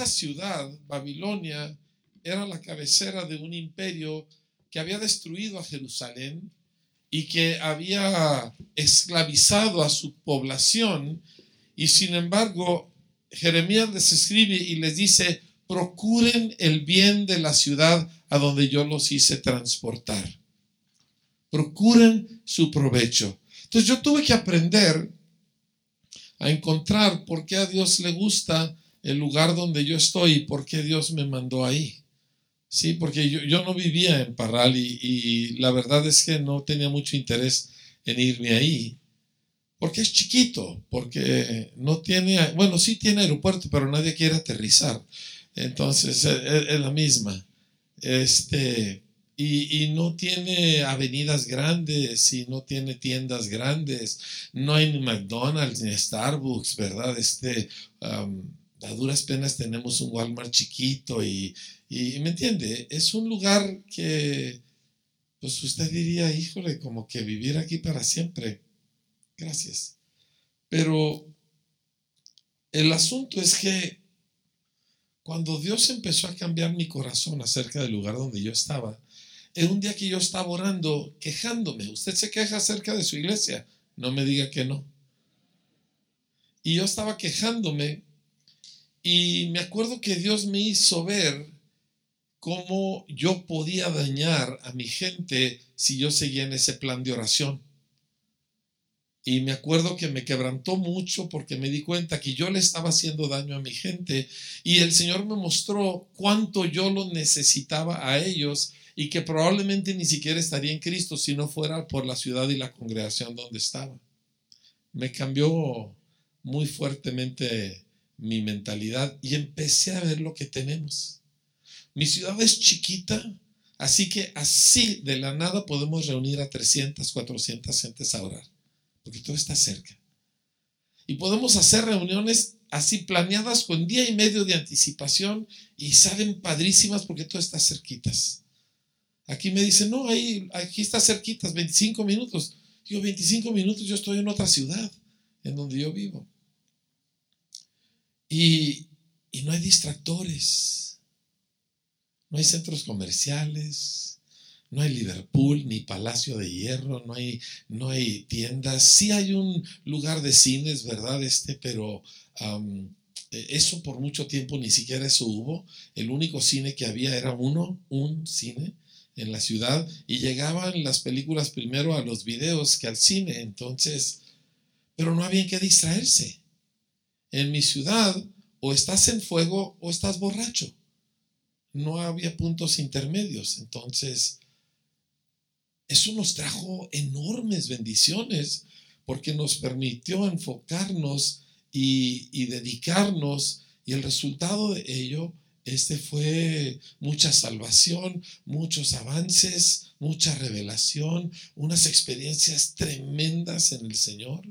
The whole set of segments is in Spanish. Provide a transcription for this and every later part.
esta ciudad, Babilonia, era la cabecera de un imperio que había destruido a Jerusalén y que había esclavizado a su población. Y sin embargo, Jeremías les escribe y les dice, procuren el bien de la ciudad a donde yo los hice transportar. Procuren su provecho. Entonces yo tuve que aprender a encontrar por qué a Dios le gusta el lugar donde yo estoy y por qué Dios me mandó ahí. Sí, porque yo, no vivía en Parral y, la verdad es que no tenía mucho interés en irme ahí. Porque es chiquito, porque no tiene, bueno, sí tiene aeropuerto, pero nadie quiere aterrizar. Entonces, es, es la misma. Este, y, no tiene avenidas grandes y no tiene tiendas grandes. No hay ni McDonald's ni Starbucks, ¿verdad? Este, a duras penas tenemos un Walmart chiquito y, y, ¿me entiende? Es un lugar que, pues usted diría, híjole, como que vivir aquí para siempre. Gracias. Pero el asunto es que cuando Dios empezó a cambiar mi corazón acerca del lugar donde yo estaba, en un día que yo estaba orando, quejándome. Usted se queja acerca de su iglesia, no me diga que no. Y yo estaba quejándome y me acuerdo que Dios me hizo ver cómo yo podía dañar a mi gente si yo seguía en ese plan de oración. Y me acuerdo que me quebrantó mucho porque me di cuenta que yo le estaba haciendo daño a mi gente y el Señor me mostró cuánto yo lo necesitaba a ellos y que probablemente ni siquiera estaría en Cristo si no fuera por la ciudad y la congregación donde estaba. Me cambió muy fuertemente mi mentalidad y empecé a ver lo que tenemos. Mi ciudad es chiquita, así que así de la nada podemos reunir a 300, 400 gentes a orar, porque todo está cerca. Y podemos hacer reuniones así planeadas con día y medio de anticipación y salen padrísimas porque todo está cerquitas. Aquí me dicen, no, ahí, aquí está cerquitas, 25 minutos. Digo, 25 minutos, yo estoy en otra ciudad, en donde yo vivo. Y, no hay distractores. No hay centros comerciales, no hay Liverpool ni Palacio de Hierro, no hay, no hay tiendas. Sí hay un lugar de cines, ¿verdad? Este, pero eso por mucho tiempo ni siquiera eso hubo. El único cine que había era uno, un cine en la ciudad y llegaban las películas primero a los videos que al cine, entonces, pero no había en qué distraerse. En mi ciudad o estás en fuego o estás borracho. No había puntos intermedios, entonces eso nos trajo enormes bendiciones porque nos permitió enfocarnos y, dedicarnos y el resultado de ello este fue mucha salvación, muchos avances, mucha revelación, unas experiencias tremendas en el Señor.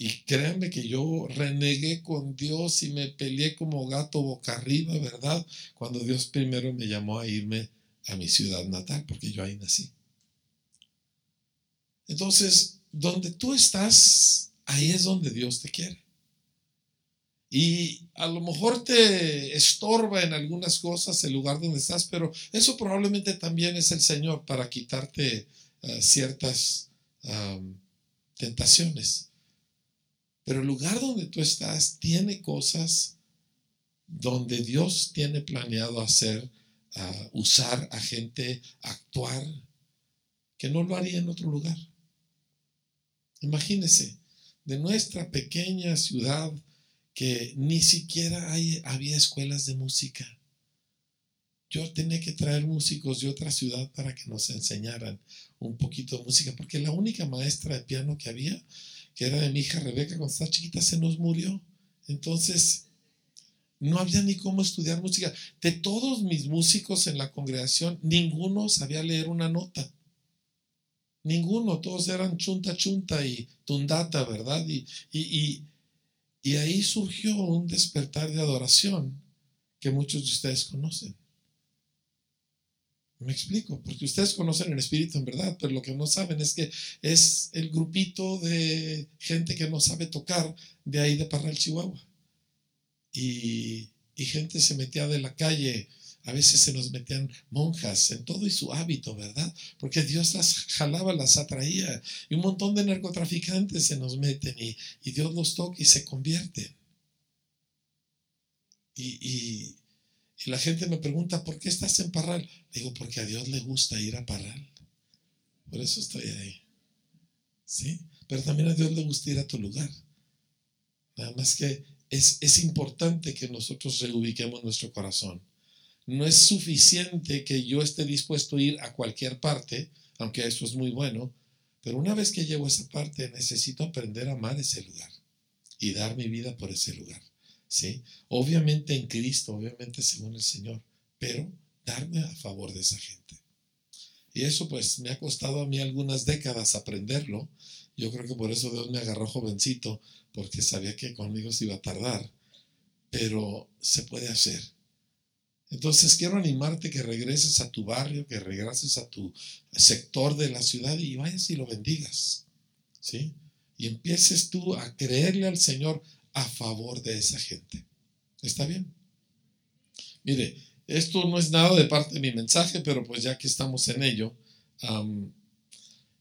Y créanme que yo renegué con Dios y me peleé como gato boca arriba, ¿verdad? Cuando Dios primero me llamó a irme a mi ciudad natal, porque yo ahí nací. Entonces, donde tú estás, ahí es donde Dios te quiere. Y a lo mejor te estorba en algunas cosas el lugar donde estás, pero eso probablemente también es el Señor para quitarte eh, ciertas tentaciones. Pero el lugar donde tú estás tiene cosas donde Dios tiene planeado hacer, usar a gente, actuar, que no lo haría en otro lugar. Imagínese, de nuestra pequeña ciudad, que ni siquiera había escuelas de música. Yo tenía que traer músicos de otra ciudad para que nos enseñaran un poquito de música, porque la única maestra de piano que había, que era de mi hija Rebeca, cuando estaba chiquita, se nos murió. Entonces, no había ni cómo estudiar música. De todos mis músicos en la congregación, ninguno sabía leer una nota. Ninguno, todos eran chunta chunta y tundata, ¿verdad? y, y y ahí surgió un despertar de adoración que muchos de ustedes conocen. Me explico, porque ustedes conocen el Espíritu en verdad, pero lo que no saben es que es el grupito de gente que no sabe tocar de ahí de Parral, Chihuahua. y, y gente se metía de la calle a veces se nos metían monjas en todo y su hábito, ¿verdad? Porque Dios las jalaba, las atraía. Y un montón de narcotraficantes se nos meten y, Dios los toca y se convierten. Y, la gente me pregunta, ¿por qué estás en Parral? Digo, porque a Dios le gusta ir a Parral. Por eso estoy ahí. ¿Sí? Pero también a Dios le gusta ir a tu lugar. Nada más que es, es importante que nosotros reubiquemos nuestro corazón no es suficiente que yo esté dispuesto a ir a cualquier parte, aunque eso es muy bueno, pero una vez que llego a esa parte necesito aprender a amar ese lugar y dar mi vida por ese lugar. ¿Sí? Obviamente en Cristo, obviamente según el Señor, pero darme a favor de esa gente. Y eso pues me ha costado a mí algunas décadas aprenderlo. Yo creo que por eso Dios me agarró jovencito, porque sabía que conmigo se iba a tardar. Pero se puede hacer. Entonces quiero animarte que regreses a tu barrio, que regreses a tu sector de la ciudad y vayas y lo bendigas. ¿Sí? Y empieces tú a creerle al Señor a favor de esa gente. ¿Está bien? Mire, esto no es nada de parte de mi mensaje, pero pues ya que estamos en ello,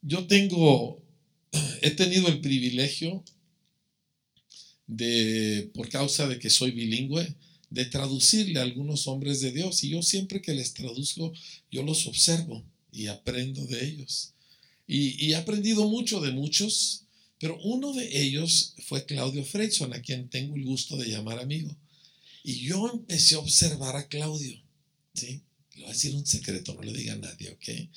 yo tengo, he tenido el privilegio de, por causa de que soy bilingüe, de traducirle a algunos hombres de Dios. Y yo siempre que les traduzco, yo los observo y aprendo de ellos. Y, he aprendido mucho de muchos, pero uno de ellos fue Claudio Freyson, a quien tengo el gusto de llamar amigo. Y yo empecé a observar a Claudio. ¿sí? Le voy a decir un secreto, no le diga a nadie, ¿ok?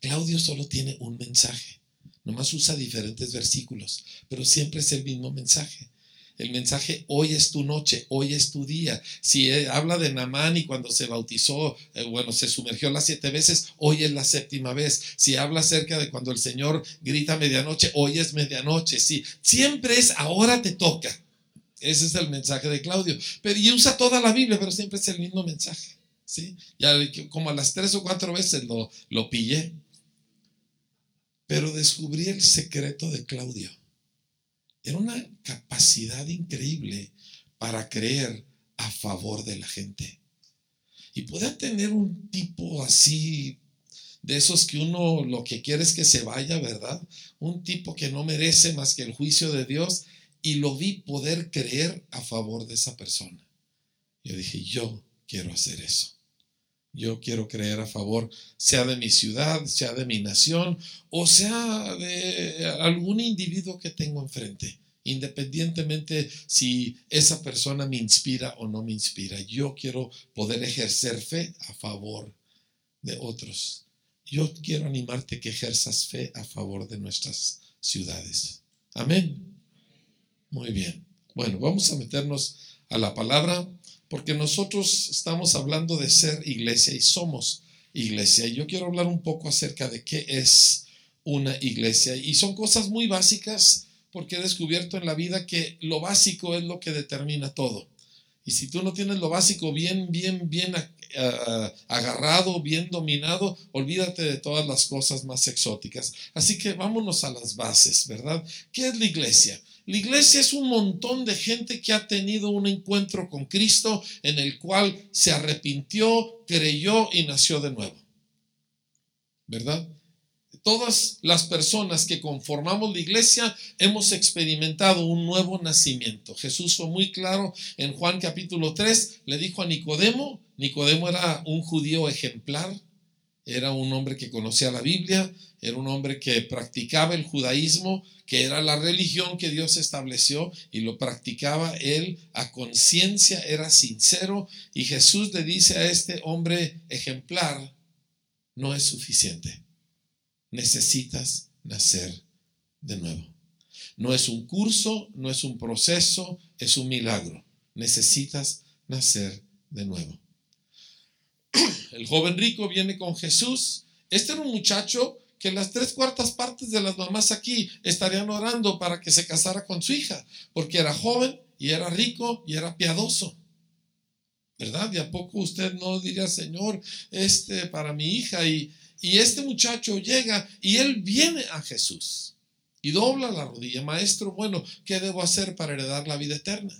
Claudio solo tiene un mensaje. Nomás usa diferentes versículos, pero siempre es el mismo mensaje. El mensaje, hoy es tu noche, hoy es tu día. Si eh, habla de Namán y cuando se bautizó, eh, bueno, se sumergió las siete veces, hoy es la séptima vez. Si habla acerca de cuando el Señor grita medianoche, hoy es medianoche. Sí, siempre es ahora te toca. Ese es el mensaje de Claudio. Pero y usa toda la Biblia, pero siempre es el mismo mensaje. ¿sí? Ya como a las tres o cuatro veces lo, lo pillé. Pero descubrí el secreto de Claudio era una capacidad increíble para creer a favor de la gente. Y puede tener un tipo así, de esos que uno lo que quiere es que se vaya, ¿verdad? Un tipo que no merece más que el juicio de Dios y lo vi poder creer a favor de esa persona. Yo dije, yo quiero hacer eso. Yo quiero creer a favor, sea de mi ciudad, sea de mi nación, o sea de algún individuo que tengo enfrente, independientemente si esa persona me inspira o no me inspira. Yo quiero poder ejercer fe a favor de otros. Yo quiero animarte que ejerzas fe a favor de nuestras ciudades. Amén. Muy bien. Bueno, vamos a meternos a la palabra porque nosotros estamos hablando de ser iglesia y somos iglesia. Y yo quiero hablar un poco acerca de qué es una iglesia. Y son cosas muy básicas porque he descubierto en la vida que lo básico es lo que determina todo. Y si tú no tienes lo básico bien, bien, bien agarrado, bien dominado, olvídate de todas las cosas más exóticas. Así que vámonos a las bases, ¿verdad? ¿Qué es la iglesia? La iglesia es un montón de gente que ha tenido un encuentro con Cristo en el cual se arrepintió, creyó y nació de nuevo. ¿Verdad? Todas las personas que conformamos la iglesia hemos experimentado un nuevo nacimiento. Jesús fue muy claro en Juan capítulo 3, le dijo a Nicodemo, Nicodemo era un judío ejemplar, era un hombre que conocía la Biblia, era un hombre que practicaba el judaísmo, que era la religión que Dios estableció y lo practicaba él a conciencia, era sincero y Jesús le dice a este hombre ejemplar, no es suficiente, necesitas nacer de nuevo. No es un curso, no es un proceso, es un milagro. Necesitas nacer de nuevo. El joven rico viene con Jesús. Este era un muchacho que las tres cuartas partes de las mamás aquí estarían orando para que se casara con su hija, porque era joven y era rico y era piadoso. ¿Verdad? Y a poco usted no diría, Señor, este para mi hija y, y este muchacho llega y él viene a Jesús y dobla la rodilla, maestro, bueno, ¿qué debo hacer para heredar la vida eterna?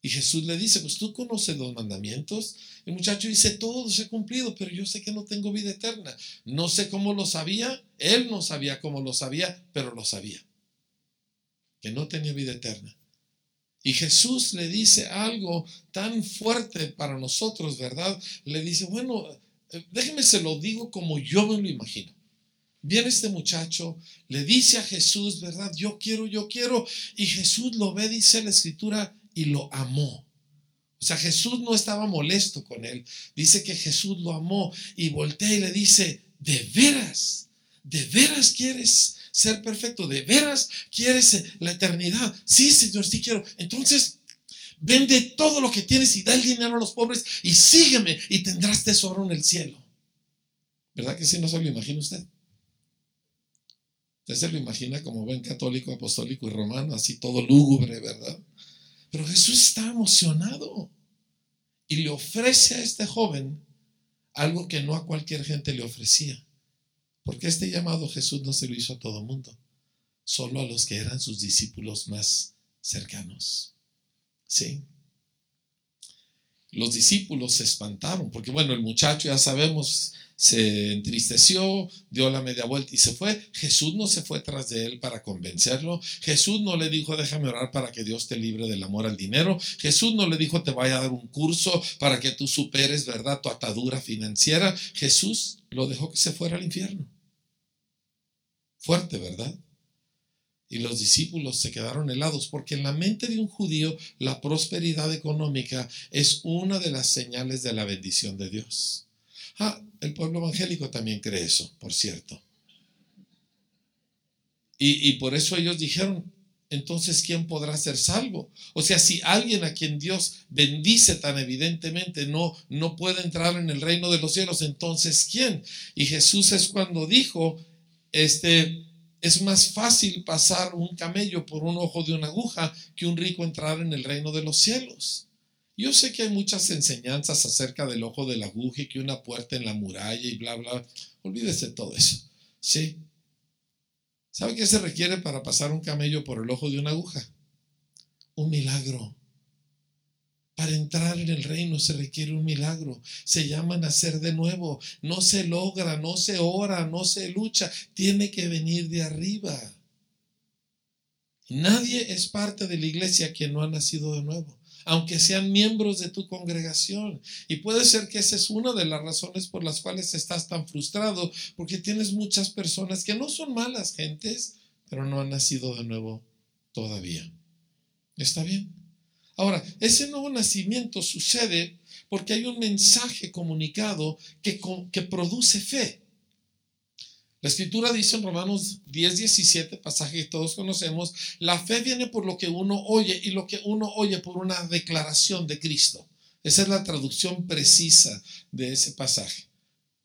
Y Jesús le dice, pues tú conoces los mandamientos. El muchacho dice, todos he cumplido, pero yo sé que no tengo vida eterna. No sé cómo lo sabía, él no sabía cómo lo sabía, pero lo sabía. Que no tenía vida eterna. Y Jesús le dice algo tan fuerte para nosotros, ¿verdad? Le dice, bueno, déjeme se lo digo como yo me lo imagino. Viene este muchacho, le dice a Jesús, ¿verdad? Yo quiero, yo quiero. Y Jesús lo ve, dice la escritura, y lo amó. O sea, Jesús no estaba molesto con él. Dice que Jesús lo amó y voltea y le dice, ¿de veras? ¿De veras quieres ser perfecto? ¿De veras quieres la eternidad? Sí, Señor, sí quiero. Entonces, vende todo lo que tienes y da el dinero a los pobres y sígueme y tendrás tesoro en el cielo. ¿Verdad que sí no se lo imagina usted? Usted se lo imagina como buen católico, apostólico y romano, así todo lúgubre, ¿verdad? Pero Jesús está emocionado y le ofrece a este joven algo que no a cualquier gente le ofrecía. Porque este llamado Jesús no se lo hizo a todo mundo, solo a los que eran sus discípulos más cercanos. ¿Sí? Los discípulos se espantaron, porque bueno, el muchacho ya sabemos, se entristeció, dio la media vuelta y se fue. Jesús no se fue tras de él para convencerlo. Jesús no le dijo, déjame orar para que Dios te libre del amor al dinero. Jesús no le dijo, te vaya a dar un curso para que tú superes, ¿verdad?, tu atadura financiera. Jesús lo dejó que se fuera al infierno. Fuerte, ¿verdad? Y los discípulos se quedaron helados porque en la mente de un judío la prosperidad económica es una de las señales de la bendición de Dios. Ah, el pueblo evangélico también cree eso, por cierto. Y, por eso ellos dijeron, entonces, ¿quién podrá ser salvo? O sea, si alguien a quien Dios bendice tan evidentemente no, no puede entrar en el reino de los cielos, entonces, ¿quién? Y Jesús es cuando dijo, este, es más fácil pasar un camello por un ojo de una aguja que un rico entrar en el reino de los cielos. Yo sé que hay muchas enseñanzas acerca del ojo de la aguja y que una puerta en la muralla y bla, bla. Olvídese de todo eso. ¿Sí? ¿Sabe qué se requiere para pasar un camello por el ojo de una aguja? Un milagro. Para entrar en el reino se requiere un milagro. Se llama nacer de nuevo. No se logra, no se ora, no se lucha. Tiene que venir de arriba. Nadie es parte de la iglesia quien no ha nacido de nuevo aunque sean miembros de tu congregación. Y puede ser que esa es una de las razones por las cuales estás tan frustrado, porque tienes muchas personas que no son malas gentes, pero no han nacido de nuevo todavía. ¿Está bien? Ahora, ese nuevo nacimiento sucede porque hay un mensaje comunicado que, produce fe. La escritura dice en Romanos 10, 17, pasaje que todos conocemos, la fe viene por lo que uno oye y lo que uno oye por una declaración de Cristo. Esa es la traducción precisa de ese pasaje.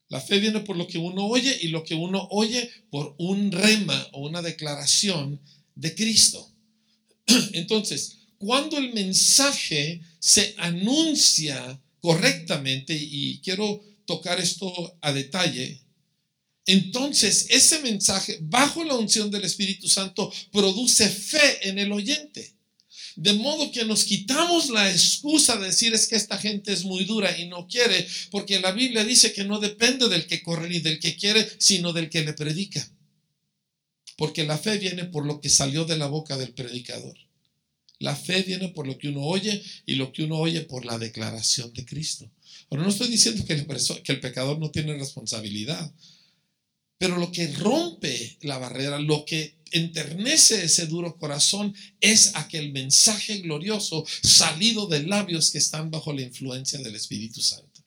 La fe viene por lo que uno oye y lo que uno oye por un rema o una declaración de Cristo. Entonces, cuando el mensaje se anuncia correctamente, y quiero tocar esto a detalle, entonces, ese mensaje, bajo la unción del Espíritu Santo, produce fe en el oyente. De modo que nos quitamos la excusa de decir es que esta gente es muy dura y no quiere, porque la Biblia dice que no depende del que corre ni del que quiere, sino del que le predica. Porque la fe viene por lo que salió de la boca del predicador. La fe viene por lo que uno oye y lo que uno oye por la declaración de Cristo. Ahora no estoy diciendo que el, pecador no tiene responsabilidad. Pero lo que rompe la barrera, lo que enternece ese duro corazón es aquel mensaje glorioso salido de labios que están bajo la influencia del Espíritu Santo.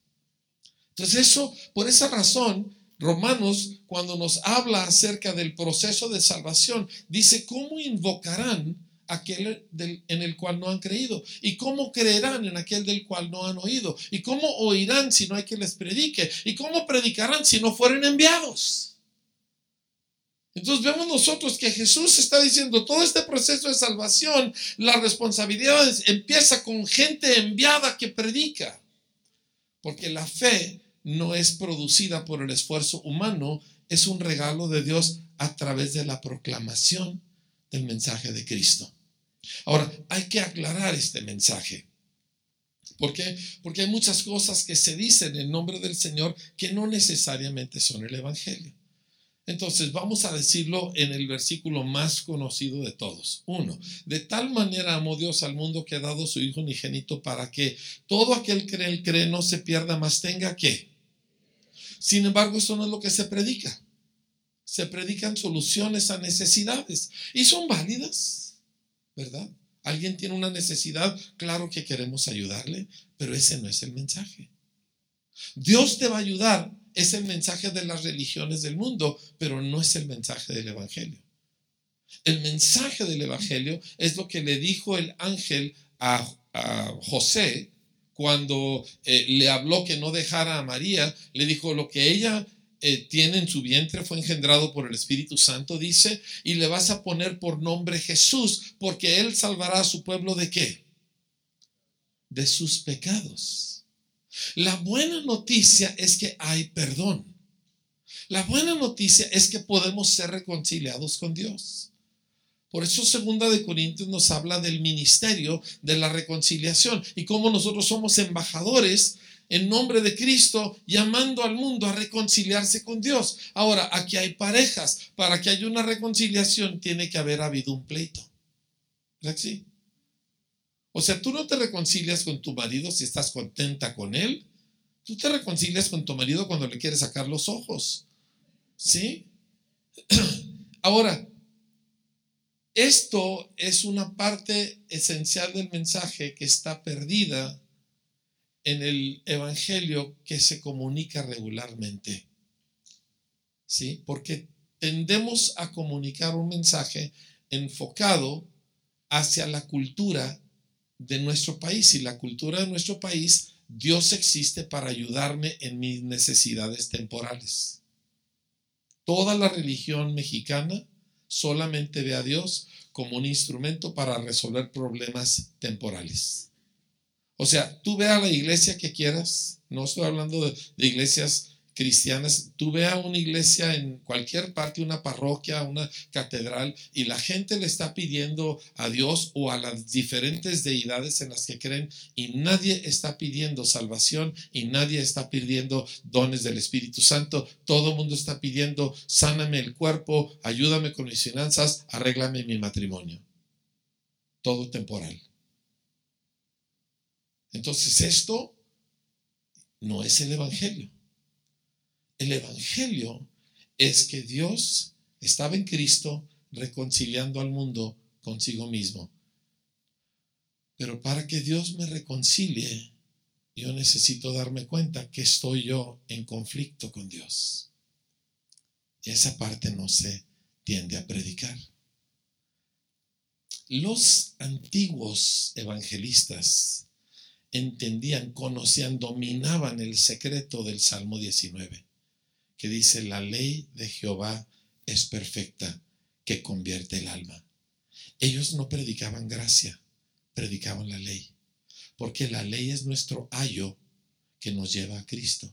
Entonces eso, por esa razón, Romanos, cuando nos habla acerca del proceso de salvación, dice, ¿cómo invocarán aquel en el cual no han creído? ¿Y cómo creerán en aquel del cual no han oído? ¿Y cómo oirán si no hay que les predique? ¿Y cómo predicarán si no fueren enviados? Entonces vemos nosotros que Jesús está diciendo, todo este proceso de salvación, la responsabilidad empieza con gente enviada que predica, porque la fe no es producida por el esfuerzo humano, es un regalo de Dios a través de la proclamación del mensaje de Cristo. Ahora, hay que aclarar este mensaje. ¿Por qué? Porque hay muchas cosas que se dicen en nombre del Señor que no necesariamente son el Evangelio. Entonces, vamos a decirlo en el versículo más conocido de todos. Uno, de tal manera amó Dios al mundo que ha dado su Hijo unigénito para que todo aquel que él cree no se pierda, más tenga que. Sin embargo, eso no es lo que se predica. Se predican soluciones a necesidades y son válidas, ¿verdad? Alguien tiene una necesidad, claro que queremos ayudarle, pero ese no es el mensaje. Dios te va a ayudar, es el mensaje de las religiones del mundo, pero no es el mensaje del Evangelio. El mensaje del Evangelio es lo que le dijo el ángel a, José cuando eh, le habló que no dejara a María, le dijo lo que ella eh, tiene en su vientre fue engendrado por el Espíritu Santo, dice, y le vas a poner por nombre Jesús, porque él salvará a su pueblo de qué? De sus pecados. La buena noticia es que hay perdón. La buena noticia es que podemos ser reconciliados con Dios. Por eso segunda de Corintios nos habla del ministerio de la reconciliación y cómo nosotros somos embajadores en nombre de Cristo, llamando al mundo a reconciliarse con Dios. Ahora, aquí hay parejas. Para que haya una reconciliación tiene que haber habido un pleito. ¿Verdad que sí? O sea, tú no te reconcilias con tu marido si estás contenta con él. Tú te reconcilias con tu marido cuando le quieres sacar los ojos. ¿Sí? Ahora, esto es una parte esencial del mensaje que está perdida en el Evangelio que se comunica regularmente. ¿Sí? Porque tendemos a comunicar un mensaje enfocado hacia la cultura de nuestro país. Y la cultura de nuestro país, Dios existe para ayudarme en mis necesidades temporales. Toda la religión mexicana solamente ve a Dios como un instrumento para resolver problemas temporales. O sea, tú ve a la iglesia que quieras, no estoy hablando de, iglesias cristianas, tú ve a una iglesia en cualquier parte, una parroquia, una catedral, y la gente le está pidiendo a Dios o a las diferentes deidades en las que creen, y nadie está pidiendo salvación y nadie está pidiendo dones del Espíritu Santo. Todo el mundo está pidiendo, sáname el cuerpo, ayúdame con mis finanzas, arréglame mi matrimonio. Todo temporal. Entonces esto no es el Evangelio. El Evangelio es que Dios estaba en Cristo reconciliando al mundo consigo mismo. Pero para que Dios me reconcilie, yo necesito darme cuenta que estoy yo en conflicto con Dios. Esa parte no se tiende a predicar. Los antiguos evangelistas entendían, conocían, dominaban el secreto del Salmo 19, que dice, la ley de Jehová es perfecta, que convierte el alma. Ellos no predicaban gracia, predicaban la ley, porque la ley es nuestro ayo que nos lleva a Cristo.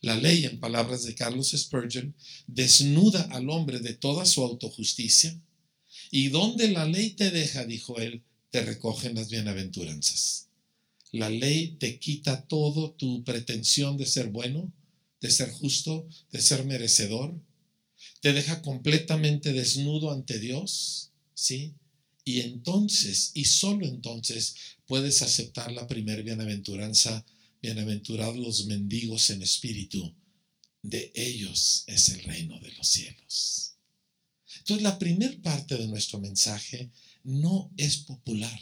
La ley, en palabras de Carlos Spurgeon, desnuda al hombre de toda su autojusticia, y donde la ley te deja, dijo él, te recogen las bienaventuranzas. La ley te quita todo tu pretensión de ser bueno, de ser justo, de ser merecedor. Te deja completamente desnudo ante Dios, ¿sí? Y entonces, y solo entonces, puedes aceptar la primer bienaventuranza, bienaventurados los mendigos en espíritu, de ellos es el reino de los cielos. Entonces, la primera parte de nuestro mensaje no es popular,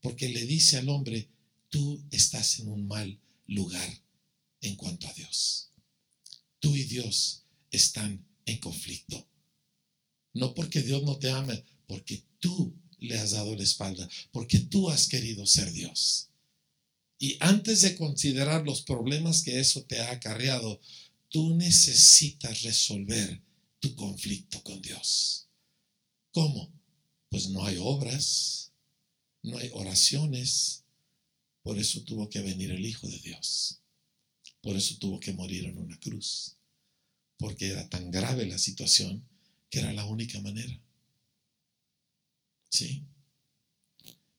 porque le dice al hombre, tú estás en un mal lugar en cuanto a Dios. Tú y Dios están en conflicto. No porque Dios no te ame, porque tú le has dado la espalda, porque tú has querido ser Dios. Y antes de considerar los problemas que eso te ha acarreado, tú necesitas resolver tu conflicto con Dios. ¿Cómo? Pues no hay obras, no hay oraciones, por eso tuvo que venir el Hijo de Dios. Por eso tuvo que morir en una cruz. Porque era tan grave la situación que era la única manera. ¿Sí?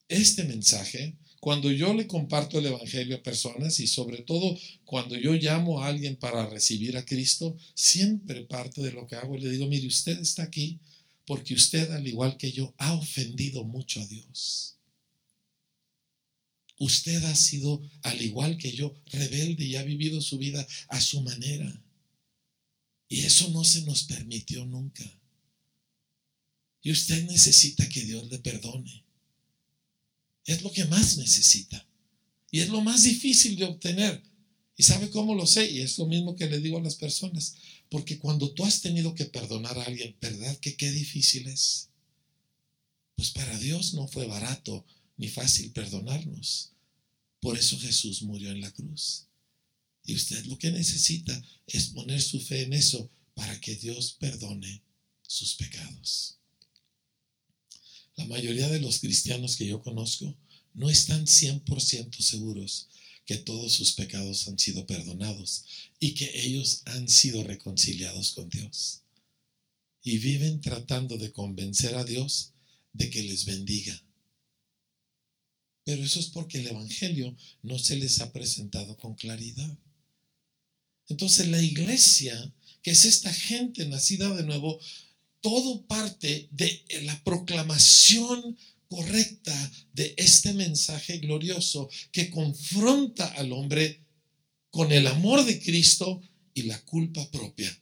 Este mensaje, cuando yo le comparto el Evangelio a personas y sobre todo cuando yo llamo a alguien para recibir a Cristo, siempre parte de lo que hago, le digo, mire, usted está aquí porque usted, al igual que yo, ha ofendido mucho a Dios. Usted ha sido, al igual que yo, rebelde y ha vivido su vida a su manera. Y eso no se nos permitió nunca. Y usted necesita que Dios le perdone. Es lo que más necesita. Y es lo más difícil de obtener. ¿Y sabe cómo lo sé? Y es lo mismo que le digo a las personas. Porque cuando tú has tenido que perdonar a alguien, ¿verdad que qué difícil es? Pues para Dios no fue barato ni fácil perdonarnos. Por eso Jesús murió en la cruz. Y usted lo que necesita es poner su fe en eso para que Dios perdone sus pecados. La mayoría de los cristianos que yo conozco no están 100% seguros que todos sus pecados han sido perdonados y que ellos han sido reconciliados con Dios. Y viven tratando de convencer a Dios de que les bendiga. Pero eso es porque el Evangelio no se les ha presentado con claridad. Entonces la iglesia, que es esta gente nacida de nuevo, todo parte de la proclamación correcta de este mensaje glorioso que confronta al hombre con el amor de Cristo y la culpa propia.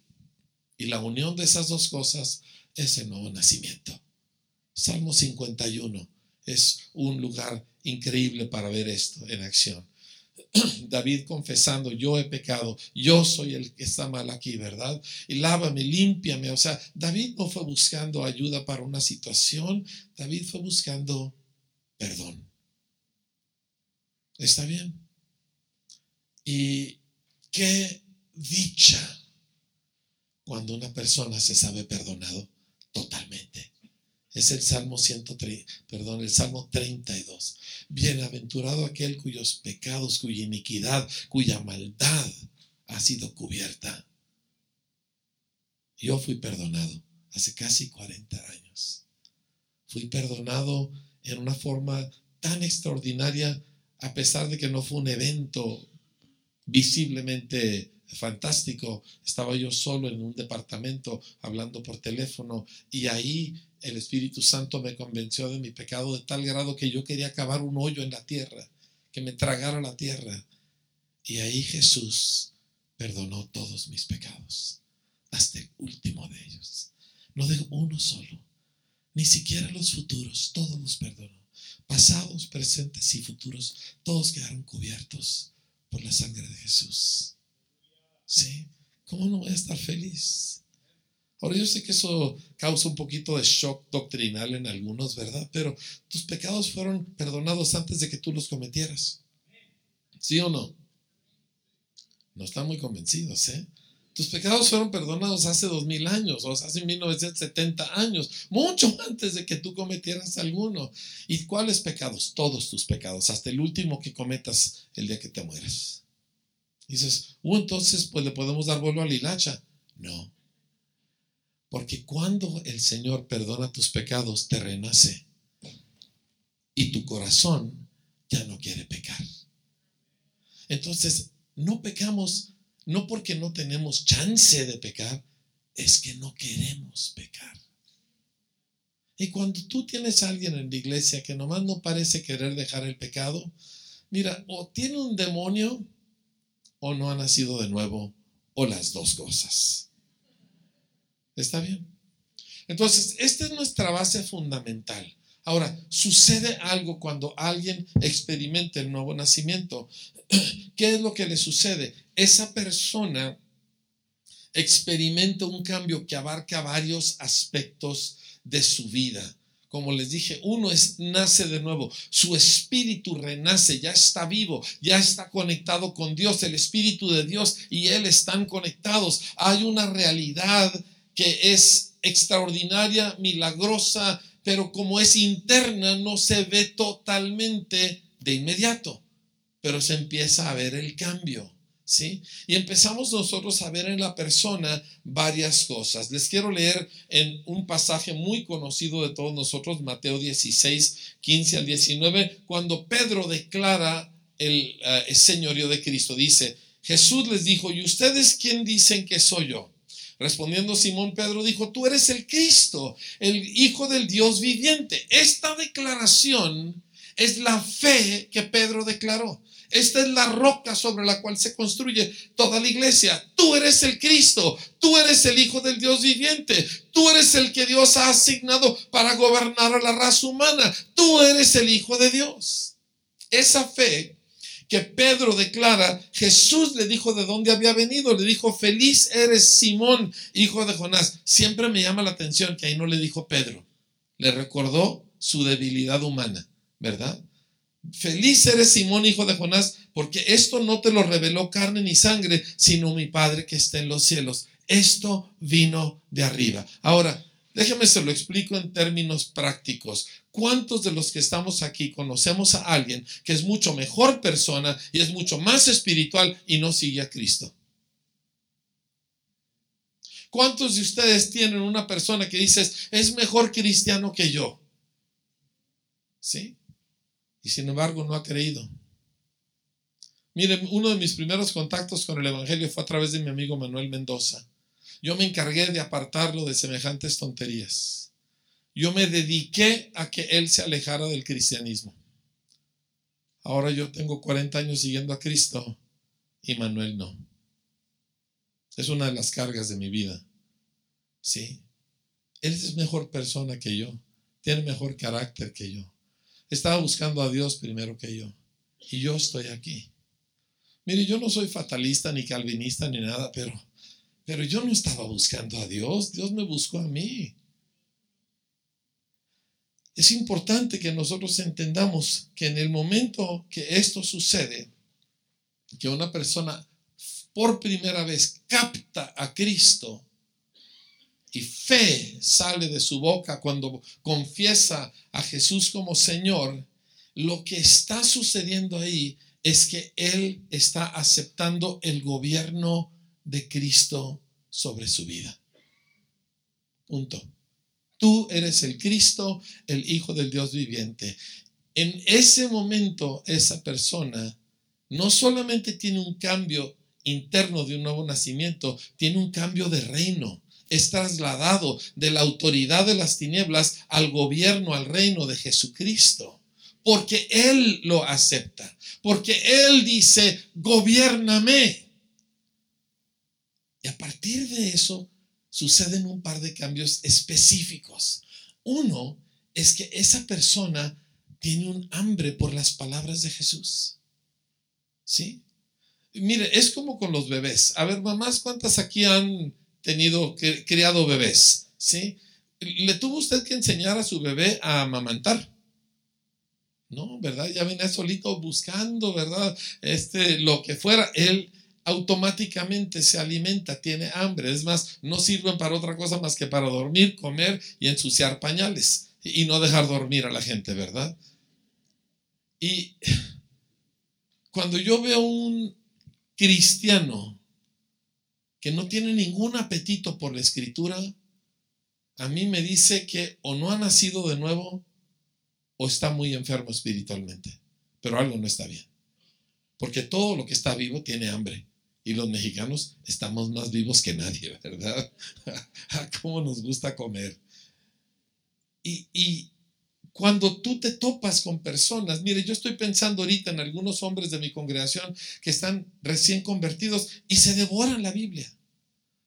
Y la unión de esas dos cosas es el nuevo nacimiento. Salmo 51 es un lugar increíble para ver esto en acción. David confesando, yo he pecado, yo soy el que está mal aquí, ¿verdad? Y lávame, límpiame. O sea, David no fue buscando ayuda para una situación, David fue buscando perdón. ¿Está bien? Y qué dicha cuando una persona se sabe perdonado totalmente. Es el Salmo 103, perdón, el Salmo 32. Bienaventurado aquel cuyos pecados, cuya iniquidad, cuya maldad ha sido cubierta. Yo fui perdonado hace casi 40 años. Fui perdonado en una forma tan extraordinaria, a pesar de que no fue un evento visiblemente fantástico. Estaba yo solo en un departamento hablando por teléfono y ahí el Espíritu Santo me convenció de mi pecado de tal grado que yo quería cavar un hoyo en la tierra, que me tragara la tierra. Y ahí Jesús perdonó todos mis pecados, hasta el último de ellos. No dejó uno solo, ni siquiera los futuros, todos los perdonó. Pasados, presentes y futuros, todos quedaron cubiertos por la sangre de Jesús. ¿Sí? ¿Cómo no voy a estar feliz? Ahora yo sé que eso causa un poquito de shock doctrinal en algunos, ¿verdad? Pero tus pecados fueron perdonados antes de que tú los cometieras. ¿Sí o no? No están muy convencidos, ¿eh? Tus pecados fueron perdonados hace dos mil años, o hace 1970 años, mucho antes de que tú cometieras alguno. ¿Y cuáles pecados? Todos tus pecados, hasta el último que cometas el día que te mueres. Dices, uh, entonces pues le podemos dar vuelo al hilacha. No, porque cuando el Señor perdona tus pecados, te renace. Y tu corazón ya no quiere pecar. Entonces, no pecamos no porque no tenemos chance de pecar, es que no queremos pecar. Y cuando tú tienes a alguien en la iglesia que nomás no parece querer dejar el pecado, mira, o tiene un demonio o no ha nacido de nuevo, o las dos cosas. ¿Está bien? Entonces, esta es nuestra base fundamental. Ahora, sucede algo cuando alguien experimenta el nuevo nacimiento. ¿Qué es lo que le sucede? Esa persona experimenta un cambio que abarca varios aspectos de su vida. Como les dije, uno es nace de nuevo, su espíritu renace, ya está vivo, ya está conectado con Dios, el espíritu de Dios y él están conectados. Hay una realidad que es extraordinaria, milagrosa, pero como es interna no se ve totalmente de inmediato, pero se empieza a ver el cambio, ¿Sí? Y empezamos nosotros a ver en la persona varias cosas. Les quiero leer en un pasaje muy conocido de todos nosotros, Mateo 16, 15 al 19, cuando Pedro declara el, eh, el señorío de Cristo. Dice, Jesús les dijo, ¿y ustedes quién dicen que soy yo? Respondiendo Simón Pedro dijo, tú eres el Cristo, el Hijo del Dios viviente. Esta declaración es la fe que Pedro declaró. Esta es la roca sobre la cual se construye toda la iglesia. Tú eres el Cristo, tú eres el Hijo del Dios viviente, tú eres el que Dios ha asignado para gobernar a la raza humana, tú eres el Hijo de Dios. Esa fe que Pedro declara, Jesús le dijo de dónde había venido, le dijo, feliz eres Simón, hijo de Jonás. Siempre me llama la atención que ahí no le dijo Pedro, le recordó su debilidad humana, ¿verdad? Feliz eres Simón, hijo de Jonás, porque esto no te lo reveló carne ni sangre, sino mi Padre que está en los cielos. Esto vino de arriba. Ahora, déjeme se lo explico en términos prácticos. ¿Cuántos de los que estamos aquí conocemos a alguien que es mucho mejor persona y es mucho más espiritual y no sigue a Cristo? ¿Cuántos de ustedes tienen una persona que dices es mejor cristiano que yo? ¿Sí? Y sin embargo no ha creído. Miren, uno de mis primeros contactos con el Evangelio fue a través de mi amigo Manuel Mendoza. Yo me encargué de apartarlo de semejantes tonterías yo me dediqué a que él se alejara del cristianismo. Ahora yo tengo 40 años siguiendo a Cristo y Manuel no. Es una de las cargas de mi vida. Sí. Él es mejor persona que yo. Tiene mejor carácter que yo. Estaba buscando a Dios primero que yo. Y yo estoy aquí. Mire, yo no soy fatalista ni calvinista ni nada, pero, pero yo no estaba buscando a Dios. Dios me buscó a mí. Es importante que nosotros entendamos que en el momento que esto sucede, que una persona por primera vez capta a Cristo y fe sale de su boca cuando confiesa a Jesús como Señor, lo que está sucediendo ahí es que Él está aceptando el gobierno de Cristo sobre su vida. Punto. Tú eres el Cristo, el Hijo del Dios viviente. En ese momento, esa persona no solamente tiene un cambio interno de un nuevo nacimiento, tiene un cambio de reino. Es trasladado de la autoridad de las tinieblas al gobierno, al reino de Jesucristo. Porque Él lo acepta. Porque Él dice, gobiername. Y a partir de eso, suceden un par de cambios específicos. Uno es que esa persona tiene un hambre por las palabras de Jesús. ¿Sí? Mire, es como con los bebés. A ver, mamás, ¿cuántas aquí han tenido, criado bebés? ¿Sí? ¿Le tuvo usted que enseñar a su bebé a amamantar? No, ¿verdad? Ya venía solito buscando, ¿verdad? Este, lo que fuera. Él automáticamente se alimenta, tiene hambre. Es más, no sirven para otra cosa más que para dormir, comer y ensuciar pañales y no dejar dormir a la gente, ¿verdad? Y cuando yo veo un cristiano que no tiene ningún apetito por la escritura, a mí me dice que o no ha nacido de nuevo o está muy enfermo espiritualmente, pero algo no está bien. Porque todo lo que está vivo tiene hambre. Y los mexicanos estamos más vivos que nadie, ¿verdad? ¿Cómo nos gusta comer? Y, y cuando tú te topas con personas, mire, yo estoy pensando ahorita en algunos hombres de mi congregación que están recién convertidos y se devoran la Biblia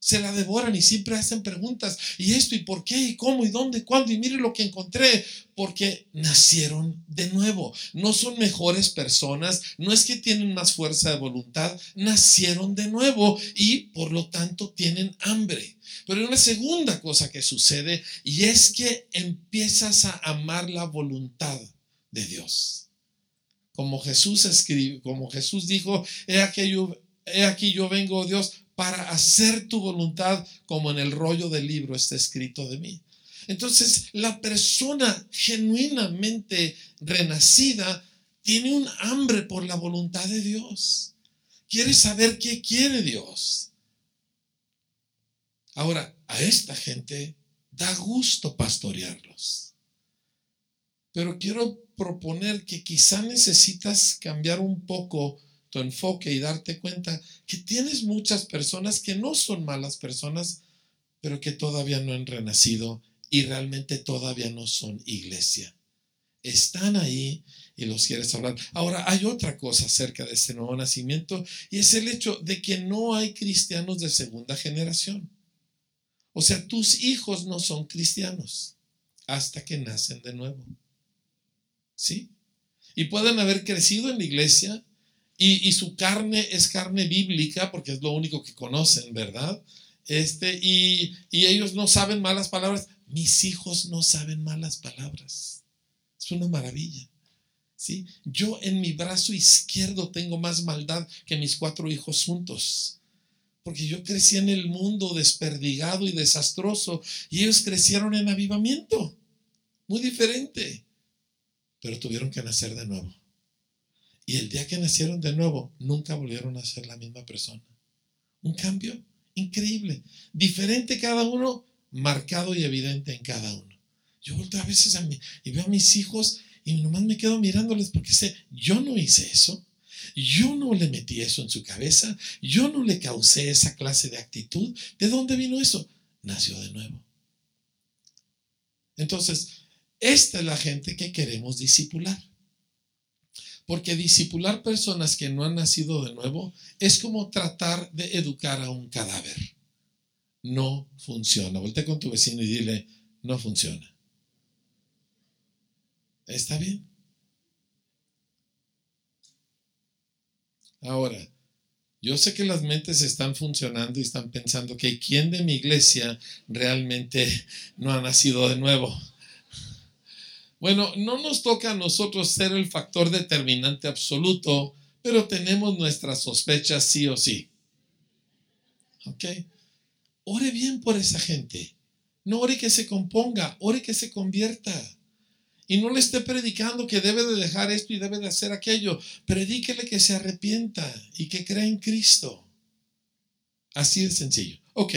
se la devoran y siempre hacen preguntas. ¿Y esto? ¿Y por qué? ¿Y cómo? ¿Y dónde? ¿Cuándo? Y mire lo que encontré. Porque nacieron de nuevo. No son mejores personas. No es que tienen más fuerza de voluntad. Nacieron de nuevo y por lo tanto tienen hambre. Pero hay una segunda cosa que sucede y es que empiezas a amar la voluntad de Dios. Como Jesús escribe, como Jesús dijo, he aquí yo, he aquí yo vengo, oh Dios, para hacer tu voluntad como en el rollo del libro está escrito de mí. Entonces, la persona genuinamente renacida tiene un hambre por la voluntad de Dios. quiere saber qué quiere Dios. Ahora, a esta gente da gusto pastorearlos. Pero quiero proponer que quizá necesitas cambiar un poco tu enfoque y darte cuenta que tienes muchas personas que no son malas personas, pero que todavía no han renacido y realmente todavía no son iglesia. Están ahí y los quieres hablar. Ahora, hay otra cosa acerca de este nuevo nacimiento y es el hecho de que no hay cristianos de segunda generación. O sea, tus hijos no son cristianos hasta que nacen de nuevo. ¿Sí? Y pueden haber crecido en la iglesia y, su carne es carne bíblica porque es lo único que conocen, ¿verdad? Este, y, y ellos no saben malas palabras. Mis hijos no saben malas palabras. Es una maravilla. ¿Sí? Yo en mi brazo izquierdo tengo más maldad que mis cuatro hijos juntos porque yo crecí en el mundo desperdigado y desastroso y ellos crecieron en avivamiento, muy diferente, pero tuvieron que nacer de nuevo. Y el día que nacieron de nuevo, nunca volvieron a ser la misma persona. Un cambio increíble, diferente cada uno, marcado y evidente en cada uno. Yo vuelto a veces a mí y veo a mis hijos y nomás me quedo mirándoles porque sé, yo no hice eso. Yo no le metí eso en su cabeza, yo no le causé esa clase de actitud. ¿De dónde vino eso? Nació de nuevo. Entonces, esta es la gente que queremos disipular. Porque disipular personas que no han nacido de nuevo es como tratar de educar a un cadáver. No funciona. Volte con tu vecino y dile, no funciona. ¿Está bien? Ahora, yo sé que las mentes están funcionando y están pensando que quién de mi iglesia realmente no ha nacido de nuevo. Bueno, no nos toca a nosotros ser el factor determinante absoluto, pero tenemos nuestras sospechas sí o sí. ¿Ok? Ore bien por esa gente. No ore que se componga, ore que se convierta. Y no le esté predicando que debe de dejar esto y debe de hacer aquello. Predíquele que se arrepienta y que crea en Cristo. Así de sencillo. Ok,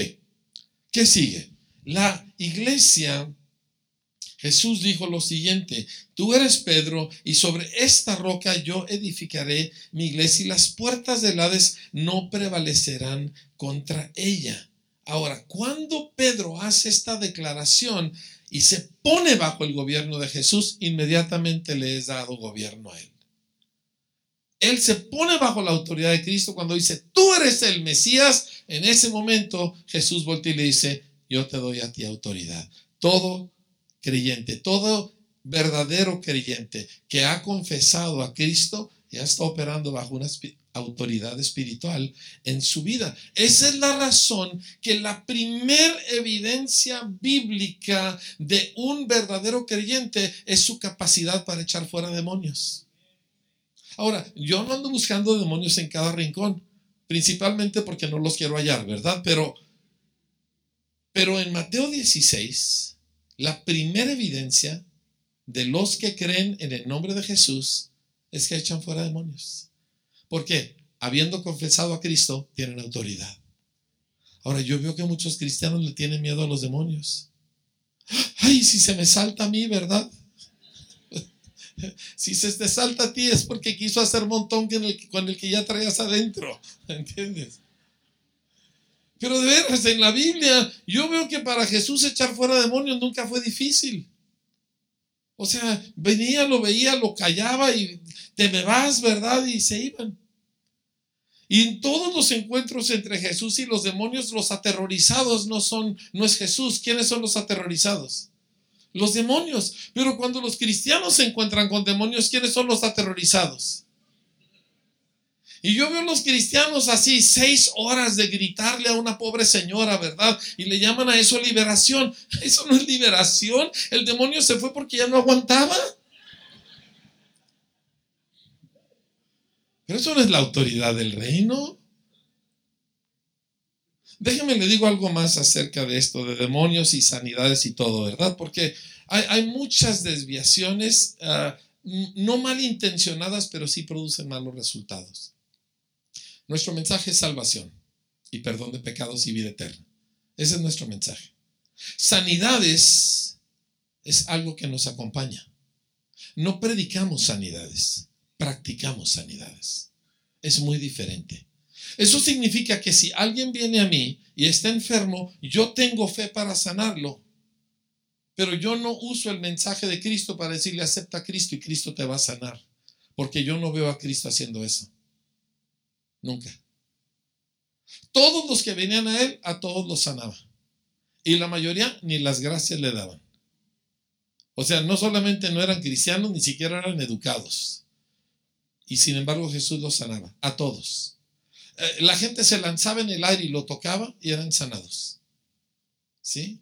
¿qué sigue? La iglesia, Jesús dijo lo siguiente, tú eres Pedro y sobre esta roca yo edificaré mi iglesia y las puertas del Hades no prevalecerán contra ella. Ahora, cuando Pedro hace esta declaración, y se pone bajo el gobierno de Jesús, inmediatamente le es dado gobierno a él. Él se pone bajo la autoridad de Cristo cuando dice, tú eres el Mesías. En ese momento Jesús voltea y le dice, yo te doy a ti autoridad. Todo creyente, todo verdadero creyente que ha confesado a Cristo, ya está operando bajo una autoridad espiritual en su vida. Esa es la razón que la primer evidencia bíblica de un verdadero creyente es su capacidad para echar fuera demonios. Ahora, yo no ando buscando demonios en cada rincón, principalmente porque no los quiero hallar, ¿verdad? Pero, pero en Mateo 16, la primera evidencia de los que creen en el nombre de Jesús es que echan fuera demonios. ¿Por qué? Habiendo confesado a Cristo, tienen autoridad. Ahora, yo veo que muchos cristianos le tienen miedo a los demonios. Ay, si se me salta a mí, ¿verdad? si se te salta a ti es porque quiso hacer montón con el, que ya traías adentro. ¿Entiendes? Pero de veras, en la Biblia, yo veo que para Jesús echar fuera demonios nunca fue difícil. O sea, venía, lo veía, lo callaba y te me vas, ¿verdad? Y se iban. Y en todos los encuentros entre Jesús y los demonios, los aterrorizados no son, no es Jesús. ¿Quiénes son los aterrorizados? Los demonios. Pero cuando los cristianos se encuentran con demonios, ¿quiénes son los aterrorizados? Y yo veo a los cristianos así, seis horas de gritarle a una pobre señora, ¿verdad? Y le llaman a eso liberación. Eso no es liberación. El demonio se fue porque ya no aguantaba. Pero eso no es la autoridad del reino. Déjeme le digo algo más acerca de esto, de demonios y sanidades y todo, ¿verdad? Porque hay, muchas desviaciones, uh, no malintencionadas, pero sí producen malos resultados. Nuestro mensaje es salvación y perdón de pecados y vida eterna. Ese es nuestro mensaje. Sanidades es algo que nos acompaña. No predicamos sanidades, practicamos sanidades. Es muy diferente. Eso significa que si alguien viene a mí y está enfermo, yo tengo fe para sanarlo. Pero yo no uso el mensaje de Cristo para decirle acepta a Cristo y Cristo te va a sanar. Porque yo no veo a Cristo haciendo eso. Nunca. Todos los que venían a Él, a todos los sanaba. Y la mayoría ni las gracias le daban. O sea, no solamente no eran cristianos, ni siquiera eran educados. Y sin embargo Jesús los sanaba, a todos. Eh, la gente se lanzaba en el aire y lo tocaba y eran sanados. ¿Sí?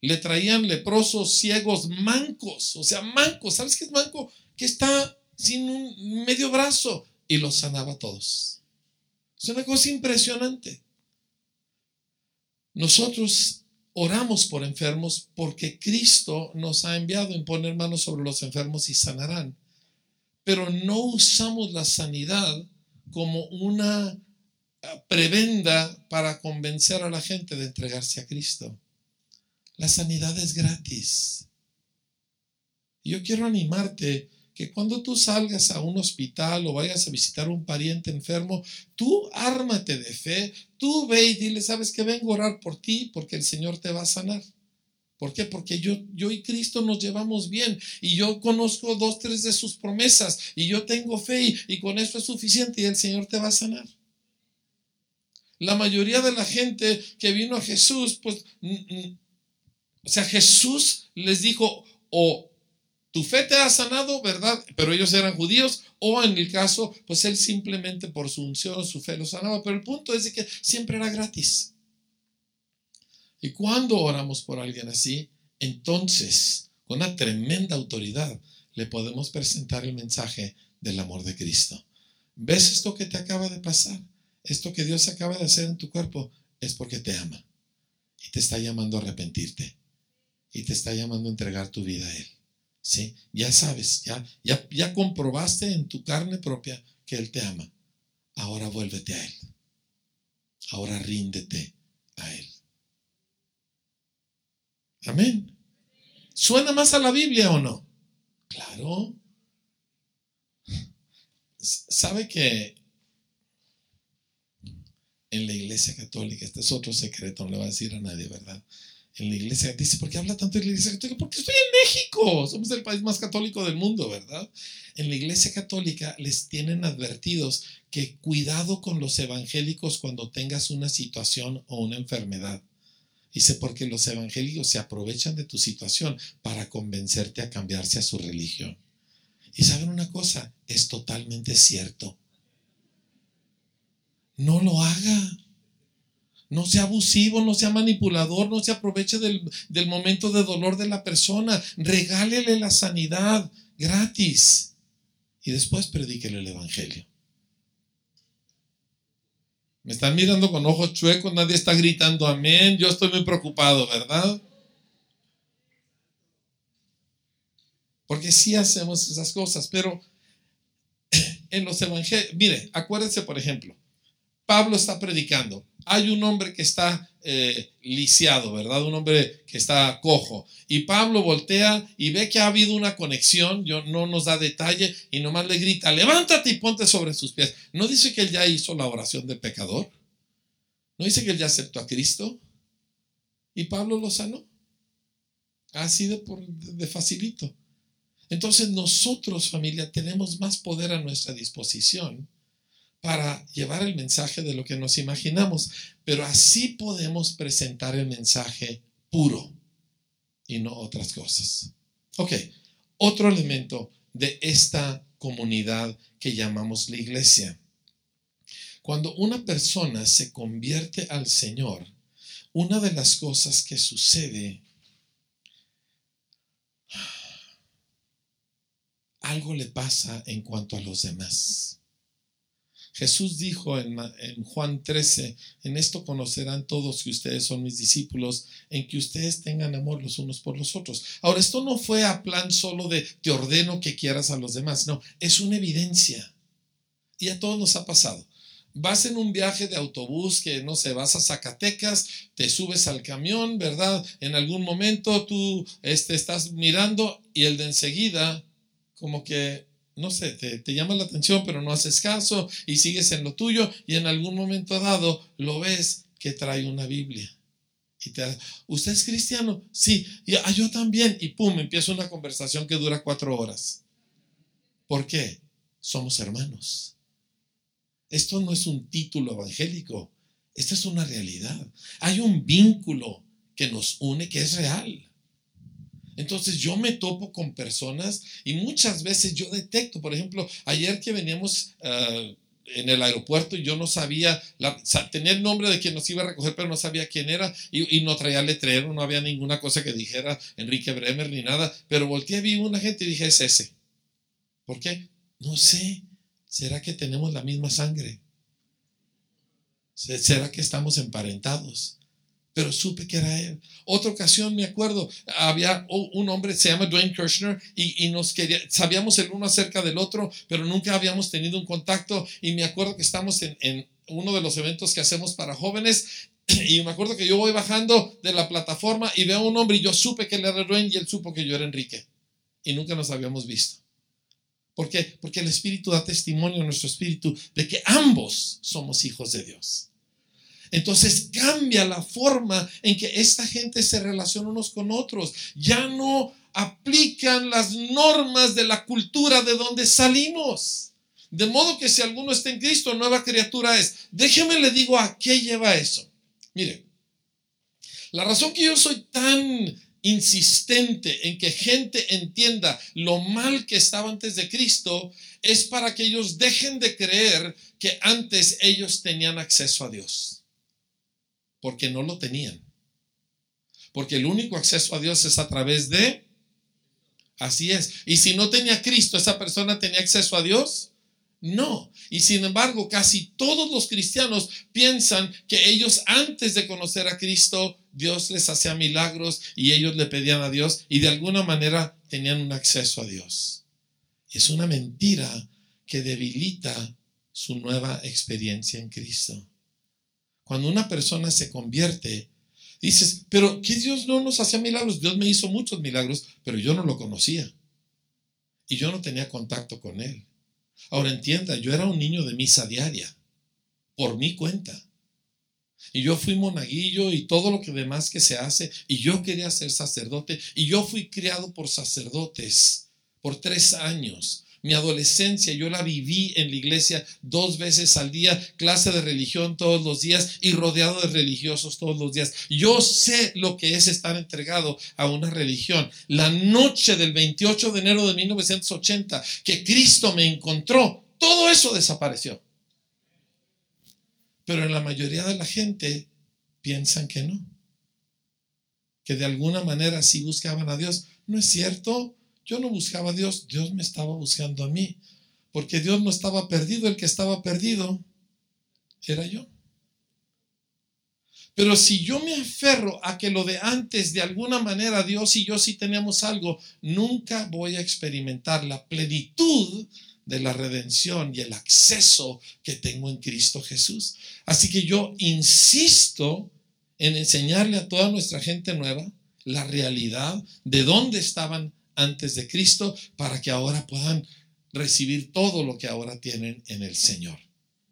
Le traían leprosos, ciegos, mancos, o sea, mancos. ¿Sabes qué es manco? Que está sin un medio brazo y los sanaba a todos. Es una cosa impresionante. Nosotros oramos por enfermos porque Cristo nos ha enviado en poner manos sobre los enfermos y sanarán. Pero no usamos la sanidad como una prebenda para convencer a la gente de entregarse a Cristo. La sanidad es gratis. Yo quiero animarte que cuando tú salgas a un hospital o vayas a visitar a un pariente enfermo, tú ármate de fe, tú ve y dile, sabes que vengo a orar por ti porque el Señor te va a sanar. ¿Por qué? Porque yo, yo y Cristo nos llevamos bien y yo conozco dos, tres de sus promesas y yo tengo fe y, y con eso es suficiente y el Señor te va a sanar. La mayoría de la gente que vino a Jesús, pues, o sea, Jesús les dijo, o tu fe te ha sanado, ¿verdad? Pero ellos eran judíos, o en el caso, pues él simplemente por su unción, su fe lo sanaba. Pero el punto es que siempre era gratis. Y cuando oramos por alguien así, entonces, con una tremenda autoridad, le podemos presentar el mensaje del amor de Cristo. ¿Ves esto que te acaba de pasar? Esto que Dios acaba de hacer en tu cuerpo es porque te ama. Y te está llamando a arrepentirte. Y te está llamando a entregar tu vida a Él. ¿Sí? Ya sabes, ya, ya, ya comprobaste en tu carne propia que Él te ama. Ahora vuélvete a Él. Ahora ríndete a Él. Amén. ¿Suena más a la Biblia o no? Claro. ¿Sabe que en la iglesia católica, este es otro secreto, no le va a decir a nadie, ¿verdad? En la iglesia. Dice, ¿por qué habla tanto de la iglesia católica? Porque estoy en México. Somos el país más católico del mundo, ¿verdad? En la iglesia católica les tienen advertidos que cuidado con los evangélicos cuando tengas una situación o una enfermedad. Dice, porque los evangélicos se aprovechan de tu situación para convencerte a cambiarse a su religión. Y saben una cosa, es totalmente cierto. No lo haga. No sea abusivo, no sea manipulador, no se aproveche del, momento de dolor de la persona. Regálele la sanidad gratis y después predíquele el Evangelio. Me están mirando con ojos chuecos, nadie está gritando amén. Yo estoy muy preocupado, ¿verdad? Porque sí hacemos esas cosas, pero en los evangelios, mire, acuérdense, por ejemplo, Pablo está predicando. Hay un hombre que está eh, lisiado, ¿verdad? Un hombre que está cojo. Y Pablo voltea y ve que ha habido una conexión, yo, no nos da detalle, y nomás le grita, levántate y ponte sobre sus pies. ¿No dice que él ya hizo la oración del pecador? ¿No dice que él ya aceptó a Cristo? Y Pablo lo sanó. Así de, por, de facilito. Entonces nosotros, familia, tenemos más poder a nuestra disposición para llevar el mensaje de lo que nos imaginamos, pero así podemos presentar el mensaje puro y no otras cosas. Ok, otro elemento de esta comunidad que llamamos la iglesia. Cuando una persona se convierte al Señor, una de las cosas que sucede, algo le pasa en cuanto a los demás. Jesús dijo en, Juan 13, en esto conocerán todos que ustedes son mis discípulos, en que ustedes tengan amor los unos por los otros. Ahora, esto no fue a plan solo de te ordeno que quieras a los demás, no, es una evidencia. Y a todos nos ha pasado. vas en un viaje de autobús que no sé, vas a Zacatecas, te subes al camión, ¿verdad? En algún momento tú este, estás mirando y el de enseguida, como que, no sé, te, te, llama la atención, pero no haces caso y sigues en lo tuyo y en algún momento dado lo ves que trae una Biblia. Y te, ¿Usted es cristiano? Sí, y, ah, yo también. Y pum, empieza una conversación que dura cuatro horas. ¿Por qué? Somos hermanos. Esto no es un título evangélico, esta es una realidad. Hay un vínculo que nos une que es real. Entonces yo me topo con personas y muchas veces yo detecto, por ejemplo, ayer que veníamos uh, en el aeropuerto y yo no sabía, la, tenía el nombre de quien nos iba a recoger, pero no sabía quién era y, y, no traía letrero, no había ninguna cosa que dijera Enrique Bremer ni nada, pero volteé, vi una gente y dije, es ese. ¿Por qué? No sé. ¿Será que tenemos la misma sangre? ¿Será que estamos emparentados? Pero supe que era él. Otra ocasión me acuerdo, había un hombre, se llama Dwayne Kirshner, y, nos quería, sabíamos el uno acerca del otro, pero nunca habíamos tenido un contacto. Y me acuerdo que estamos en, en uno de los eventos que hacemos para jóvenes y me acuerdo que yo voy bajando de la plataforma y veo a un hombre y yo supe que él era Dwayne y él supo que yo era Enrique. Y nunca nos habíamos visto. ¿Por qué? Porque el Espíritu da testimonio a nuestro espíritu de que ambos somos hijos de Dios. Entonces cambia la forma en que esta gente se relaciona unos con otros. Ya no aplican las normas de la cultura de donde salimos. De modo que si alguno está en Cristo, nueva criatura es. Déjeme le digo a qué lleva eso. Mire, la razón que yo soy tan insistente en que gente entienda lo mal que estaba antes de Cristo es para que ellos dejen de creer que antes ellos tenían acceso a Dios. Porque no lo tenían. Porque el único acceso a Dios es a través de... Así es. Y si no tenía Cristo, esa persona tenía acceso a Dios. No. Y sin embargo, casi todos los cristianos piensan que ellos antes de conocer a Cristo, Dios les hacía milagros y ellos le pedían a Dios y de alguna manera tenían un acceso a Dios. Es una mentira que debilita su nueva experiencia en Cristo. Cuando una persona se convierte, dices, pero ¿qué Dios no nos hacía milagros? Dios me hizo muchos milagros, pero yo no lo conocía. Y yo no tenía contacto con Él. Ahora entienda, yo era un niño de misa diaria, por mi cuenta. Y yo fui monaguillo y todo lo que demás que se hace, y yo quería ser sacerdote, y yo fui criado por sacerdotes por tres años. Mi adolescencia yo la viví en la iglesia dos veces al día, clase de religión todos los días y rodeado de religiosos todos los días. Yo sé lo que es estar entregado a una religión. La noche del 28 de enero de 1980 que Cristo me encontró, todo eso desapareció. Pero la mayoría de la gente piensan que no. Que de alguna manera sí buscaban a Dios. No es cierto. Yo no buscaba a Dios, Dios me estaba buscando a mí, porque Dios no estaba perdido, el que estaba perdido era yo. Pero si yo me aferro a que lo de antes, de alguna manera, Dios y yo sí tenemos algo, nunca voy a experimentar la plenitud de la redención y el acceso que tengo en Cristo Jesús. Así que yo insisto en enseñarle a toda nuestra gente nueva la realidad de dónde estaban antes de Cristo para que ahora puedan recibir todo lo que ahora tienen en el Señor.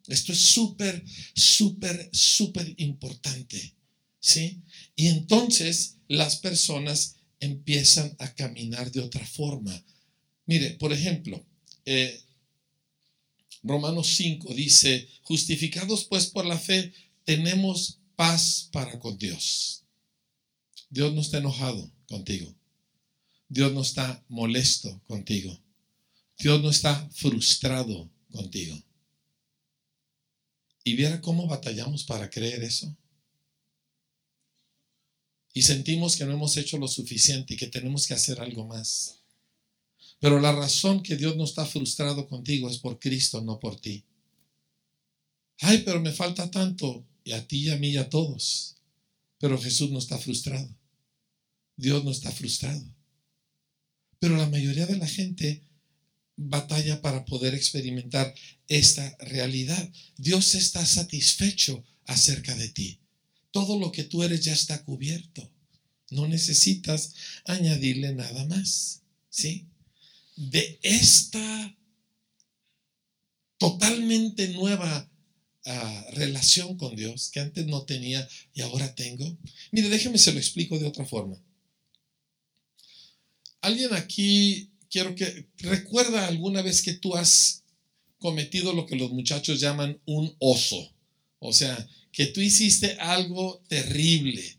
Esto es súper, súper, súper importante. ¿Sí? Y entonces las personas empiezan a caminar de otra forma. Mire, por ejemplo, eh, Romanos 5 dice, justificados pues por la fe, tenemos paz para con Dios. Dios no está enojado contigo. Dios no está molesto contigo. Dios no está frustrado contigo. Y viera cómo batallamos para creer eso. Y sentimos que no hemos hecho lo suficiente y que tenemos que hacer algo más. Pero la razón que Dios no está frustrado contigo es por Cristo, no por ti. Ay, pero me falta tanto. Y a ti y a mí y a todos. Pero Jesús no está frustrado. Dios no está frustrado. Pero la mayoría de la gente batalla para poder experimentar esta realidad. Dios está satisfecho acerca de ti. Todo lo que tú eres ya está cubierto. No necesitas añadirle nada más. ¿Sí? De esta totalmente nueva ah, relación con Dios que antes no tenía y ahora tengo. Mire, déjeme se lo explico de otra forma. Alguien aquí quiero que recuerda alguna vez que tú has cometido lo que los muchachos llaman un oso. O sea, que tú hiciste algo terrible,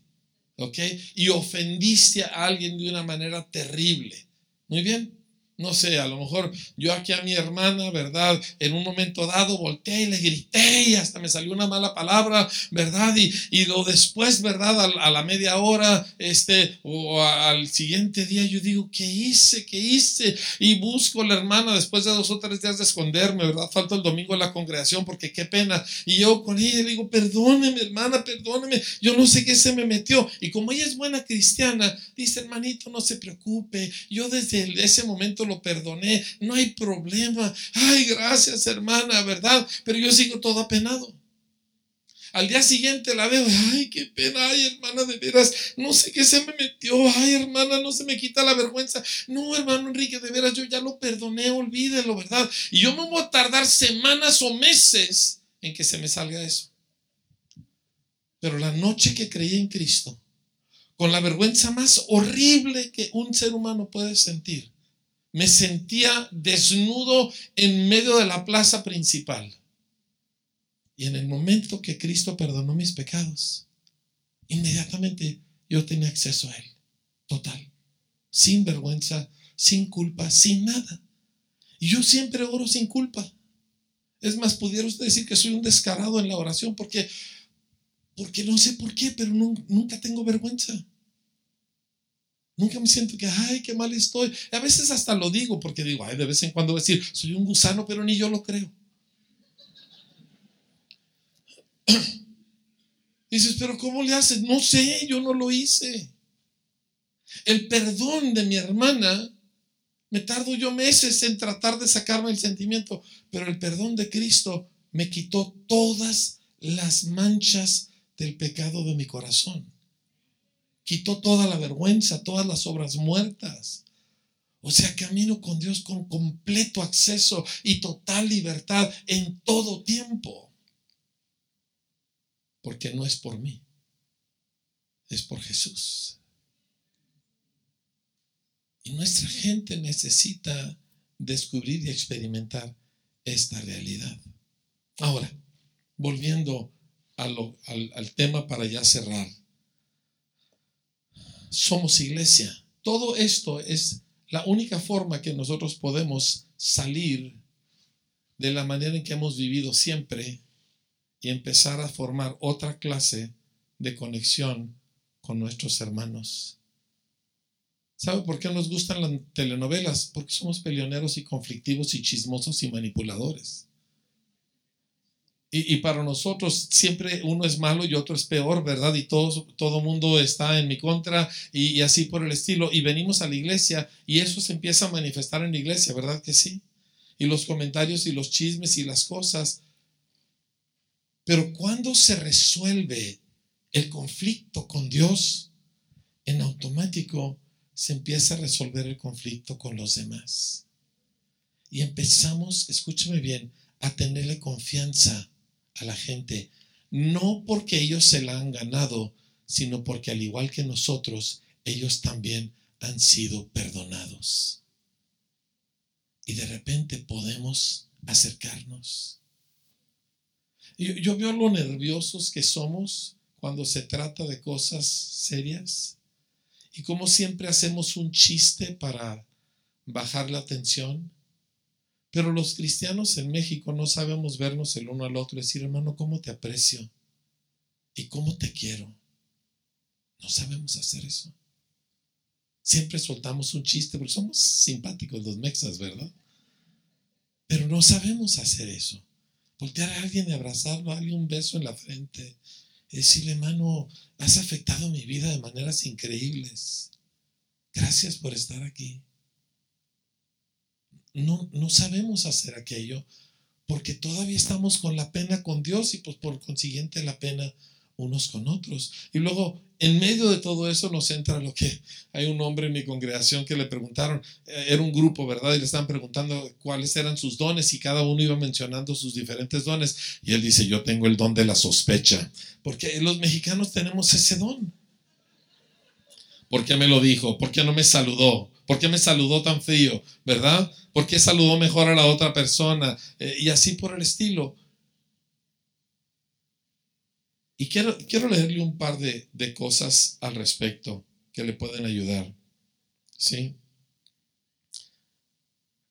¿ok? Y ofendiste a alguien de una manera terrible. Muy bien. No sé, a lo mejor yo aquí a mi hermana, ¿verdad? En un momento dado volteé y le grité y hasta me salió una mala palabra, ¿verdad? Y, y lo después, ¿verdad? A, la media hora, este, o al siguiente día, yo digo, ¿qué hice? ¿Qué hice? Y busco a la hermana después de dos o tres días de esconderme, ¿verdad? Falto el domingo en la congregación porque qué pena. Y yo con ella le digo, perdóneme, hermana, perdóneme, yo no sé qué se me metió. Y como ella es buena cristiana, dice, hermanito, no se preocupe, yo desde ese momento lo perdoné, no hay problema. Ay, gracias hermana, ¿verdad? Pero yo sigo todo apenado. Al día siguiente la veo, ay, qué pena, ay, hermana, de veras, no sé qué se me metió, ay, hermana, no se me quita la vergüenza. No, hermano Enrique, de veras, yo ya lo perdoné, olvídelo, ¿verdad? Y yo me voy a tardar semanas o meses en que se me salga eso. Pero la noche que creí en Cristo, con la vergüenza más horrible que un ser humano puede sentir, me sentía desnudo en medio de la plaza principal. Y en el momento que Cristo perdonó mis pecados, inmediatamente yo tenía acceso a Él, total, sin vergüenza, sin culpa, sin nada. Y yo siempre oro sin culpa. Es más, pudiera usted decir que soy un descarado en la oración porque, porque no sé por qué, pero nunca tengo vergüenza. Nunca me siento que, ay, qué mal estoy. A veces hasta lo digo porque digo, ay, de vez en cuando voy a decir, soy un gusano, pero ni yo lo creo. Dices, pero ¿cómo le haces? No sé, yo no lo hice. El perdón de mi hermana, me tardo yo meses en tratar de sacarme el sentimiento, pero el perdón de Cristo me quitó todas las manchas del pecado de mi corazón quitó toda la vergüenza, todas las obras muertas. O sea, camino con Dios con completo acceso y total libertad en todo tiempo. Porque no es por mí, es por Jesús. Y nuestra gente necesita descubrir y experimentar esta realidad. Ahora, volviendo al, al tema para ya cerrar somos iglesia. Todo esto es la única forma que nosotros podemos salir de la manera en que hemos vivido siempre y empezar a formar otra clase de conexión con nuestros hermanos. ¿Sabe por qué nos gustan las telenovelas? Porque somos peleoneros y conflictivos y chismosos y manipuladores. Y, para nosotros siempre uno es malo y otro es peor, ¿verdad? Y todo, todo mundo está en mi contra y, y así por el estilo. Y venimos a la iglesia y eso se empieza a manifestar en la iglesia, ¿verdad que sí? Y los comentarios y los chismes y las cosas. Pero cuando se resuelve el conflicto con Dios, en automático se empieza a resolver el conflicto con los demás. Y empezamos, escúchame bien, a tenerle confianza a la gente, no porque ellos se la han ganado, sino porque al igual que nosotros, ellos también han sido perdonados. Y de repente podemos acercarnos. Yo, yo veo lo nerviosos que somos cuando se trata de cosas serias y como siempre hacemos un chiste para bajar la tensión pero los cristianos en México no sabemos vernos el uno al otro y decir, hermano, ¿cómo te aprecio? ¿Y cómo te quiero? No sabemos hacer eso. Siempre soltamos un chiste porque somos simpáticos los mexas, ¿verdad? Pero no sabemos hacer eso. Voltear a alguien y abrazarlo, darle un beso en la frente decirle, hermano, has afectado mi vida de maneras increíbles. Gracias por estar aquí. No, no sabemos hacer aquello porque todavía estamos con la pena con Dios y pues por consiguiente la pena unos con otros. Y luego, en medio de todo eso nos entra lo que hay un hombre en mi congregación que le preguntaron, eh, era un grupo, ¿verdad? Y le estaban preguntando cuáles eran sus dones y cada uno iba mencionando sus diferentes dones. Y él dice, yo tengo el don de la sospecha, porque los mexicanos tenemos ese don. ¿Por qué me lo dijo? ¿Por qué no me saludó? ¿Por qué me saludó tan frío? ¿Verdad? ¿Por qué saludó mejor a la otra persona? Eh, y así por el estilo. Y quiero, quiero leerle un par de, de cosas al respecto que le pueden ayudar. ¿Sí?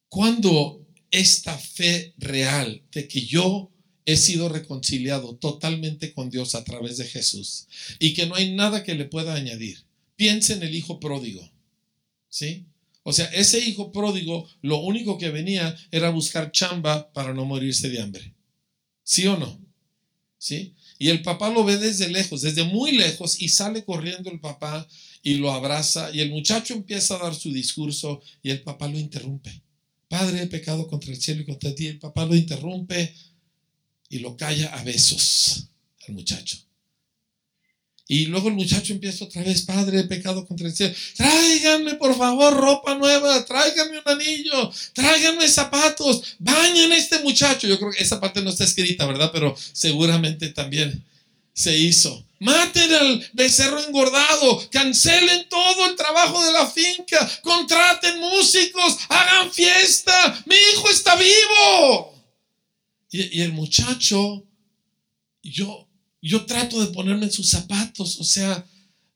Cuando esta fe real de que yo he sido reconciliado totalmente con Dios a través de Jesús y que no hay nada que le pueda añadir. Piense en el hijo pródigo. ¿Sí? O sea, ese hijo pródigo lo único que venía era buscar chamba para no morirse de hambre. ¿Sí o no? ¿Sí? Y el papá lo ve desde lejos, desde muy lejos, y sale corriendo el papá y lo abraza, y el muchacho empieza a dar su discurso y el papá lo interrumpe. Padre, he pecado contra el cielo y contra ti. El papá lo interrumpe y lo calla a besos al muchacho. Y luego el muchacho empieza otra vez, Padre, he pecado contra el cielo. Tráiganme, por favor, ropa nueva, tráiganme un anillo, tráiganme zapatos, bañen a este muchacho. Yo creo que esa parte no está escrita, ¿verdad? Pero seguramente también se hizo. Maten al becerro engordado, cancelen todo el trabajo de la finca, contraten músicos, hagan fiesta, mi hijo está vivo. Y, y el muchacho, yo yo trato de ponerme en sus zapatos, o sea,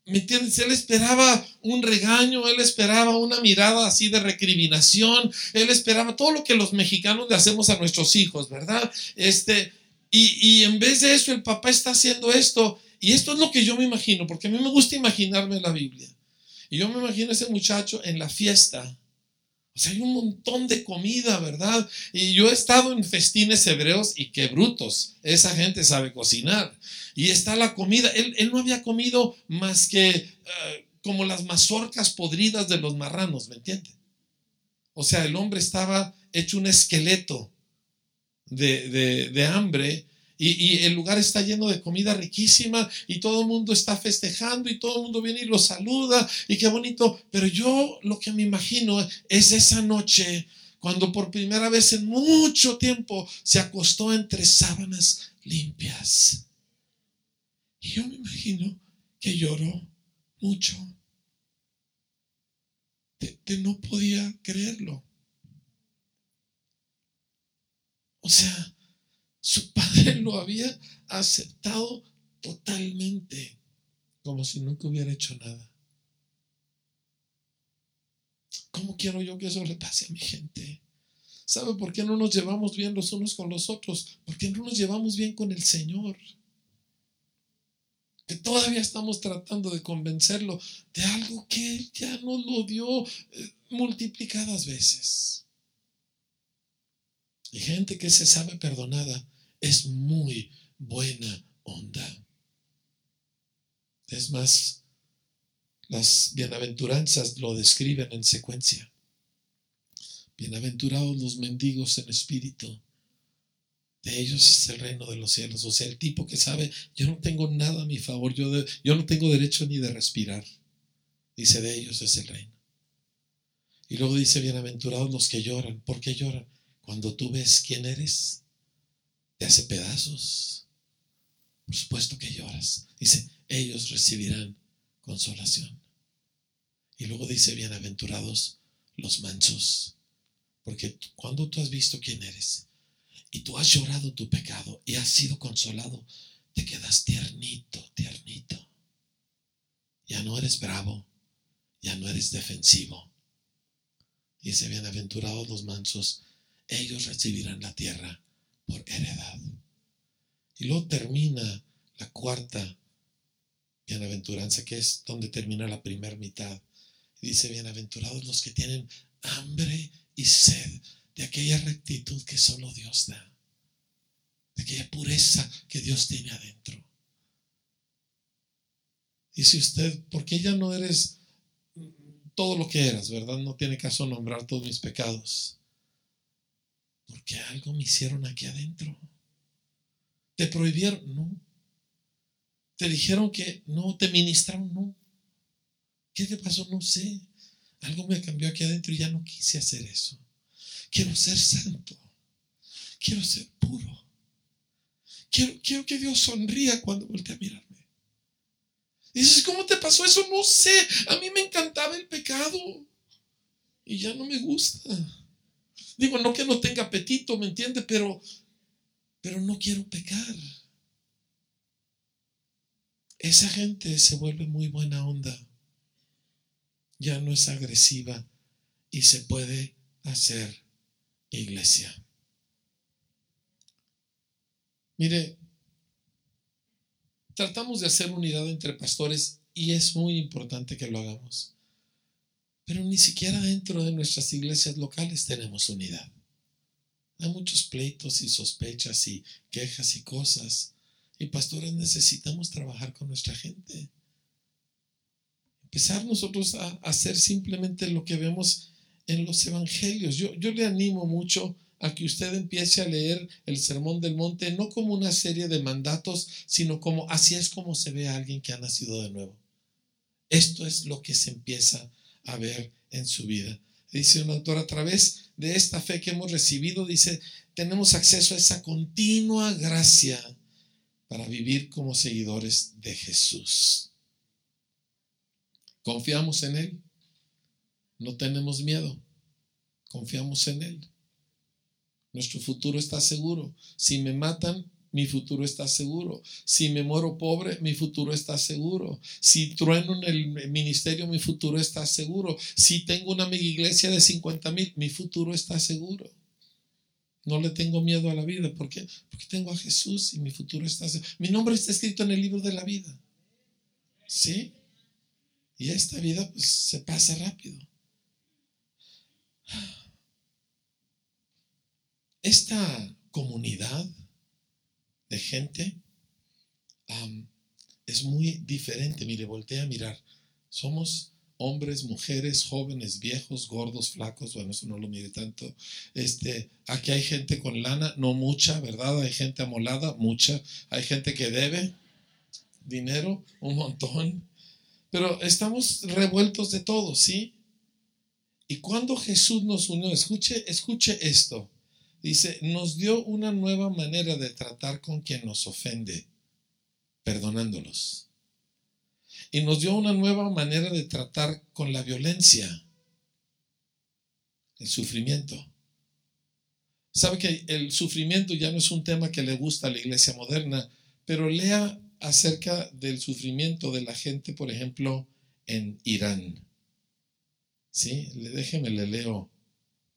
¿me entiendes? Él esperaba un regaño, él esperaba una mirada así de recriminación, él esperaba todo lo que los mexicanos le hacemos a nuestros hijos, ¿verdad? Este, y, y en vez de eso, el papá está haciendo esto, y esto es lo que yo me imagino, porque a mí me gusta imaginarme la Biblia. Y yo me imagino a ese muchacho en la fiesta, o sea, hay un montón de comida, ¿verdad? Y yo he estado en festines hebreos y qué brutos. Esa gente sabe cocinar. Y está la comida. Él, no había comido más que eh, como las mazorcas podridas de los marranos, ¿me entiende? O sea, el hombre estaba hecho un esqueleto de, de, de hambre y, el lugar está lleno de comida riquísima y todo el mundo está festejando y todo el mundo viene y lo saluda y qué bonito. Pero yo lo que me imagino es esa noche cuando por primera vez en mucho tiempo se acostó entre sábanas limpias. Y yo me imagino que lloró mucho. no podía creerlo. O sea, su padre lo había aceptado totalmente, como si nunca hubiera hecho nada. ¿Cómo quiero yo que eso le pase a mi gente? ¿Sabe por qué no nos llevamos bien los unos con los otros? Porque no nos llevamos bien con el Señor. Que todavía estamos tratando de convencerlo de algo que Él ya nos lo dio eh, multiplicadas veces. Y gente que se sabe perdonada es muy buena onda. Es más, las bienaventuranzas lo describen en secuencia. Bienaventurados los mendigos en espíritu. De ellos es el reino de los cielos. O sea, el tipo que sabe, yo no tengo nada a mi favor, yo, yo no tengo derecho ni de respirar. Dice, de ellos es el reino. Y luego dice, bienaventurados los que lloran. ¿Por qué lloran? Cuando tú ves quién eres te hace pedazos. Por supuesto que lloras. Dice, ellos recibirán consolación. Y luego dice, bienaventurados los mansos. Porque cuando tú has visto quién eres y tú has llorado tu pecado y has sido consolado, te quedas tiernito, tiernito. Ya no eres bravo, ya no eres defensivo. Dice, bienaventurados los mansos, ellos recibirán la tierra por heredad. Y luego termina la cuarta bienaventuranza, que es donde termina la primera mitad. Dice, bienaventurados los que tienen hambre y sed de aquella rectitud que solo Dios da, de aquella pureza que Dios tiene adentro. Y si usted, porque ya no eres todo lo que eras, ¿verdad? No tiene caso nombrar todos mis pecados. Porque algo me hicieron aquí adentro. ¿Te prohibieron? No. ¿Te dijeron que no? ¿Te ministraron? No. ¿Qué te pasó? No sé. Algo me cambió aquí adentro y ya no quise hacer eso. Quiero ser santo. Quiero ser puro. Quiero, quiero que Dios sonría cuando voltee a mirarme. Dices, ¿cómo te pasó eso? No sé. A mí me encantaba el pecado. Y ya no me gusta. Digo, no que no tenga apetito, ¿me entiende? Pero, pero no quiero pecar. Esa gente se vuelve muy buena onda. Ya no es agresiva y se puede hacer iglesia. Mire, tratamos de hacer unidad entre pastores y es muy importante que lo hagamos. Pero ni siquiera dentro de nuestras iglesias locales tenemos unidad. Hay muchos pleitos y sospechas y quejas y cosas. Y pastores necesitamos trabajar con nuestra gente. Empezar nosotros a hacer simplemente lo que vemos en los evangelios. Yo, yo le animo mucho a que usted empiece a leer el Sermón del Monte no como una serie de mandatos, sino como así es como se ve a alguien que ha nacido de nuevo. Esto es lo que se empieza a ver en su vida. Dice un autor, a través de esta fe que hemos recibido, dice, tenemos acceso a esa continua gracia para vivir como seguidores de Jesús. Confiamos en Él. No tenemos miedo. Confiamos en Él. Nuestro futuro está seguro. Si me matan, mi futuro está seguro. Si me muero pobre, mi futuro está seguro. Si trueno en el ministerio, mi futuro está seguro. Si tengo una mega iglesia de 50 mil, mi futuro está seguro. No le tengo miedo a la vida. ¿Por qué? Porque tengo a Jesús y mi futuro está seguro. Mi nombre está escrito en el libro de la vida. ¿Sí? Y esta vida pues, se pasa rápido. esta comunidad de gente es muy diferente. Mire, voltea a mirar. Somos hombres, mujeres, jóvenes, viejos, gordos, flacos. Bueno, eso no lo mire tanto. Este, aquí hay gente con lana, no mucha, ¿verdad? Hay gente amolada, mucha. Hay gente que debe dinero, un montón. Pero estamos revueltos de todo, ¿sí? Y cuando Jesús nos unió, escuche, escuche esto. Dice, nos dio una nueva manera de tratar con quien nos ofende, perdonándolos. Y nos dio una nueva manera de tratar con la violencia, el sufrimiento. Sabe que el sufrimiento ya no es un tema que le gusta a la iglesia moderna, pero lea acerca del sufrimiento de la gente, por ejemplo, en Irán. ¿Sí? Déjeme le leo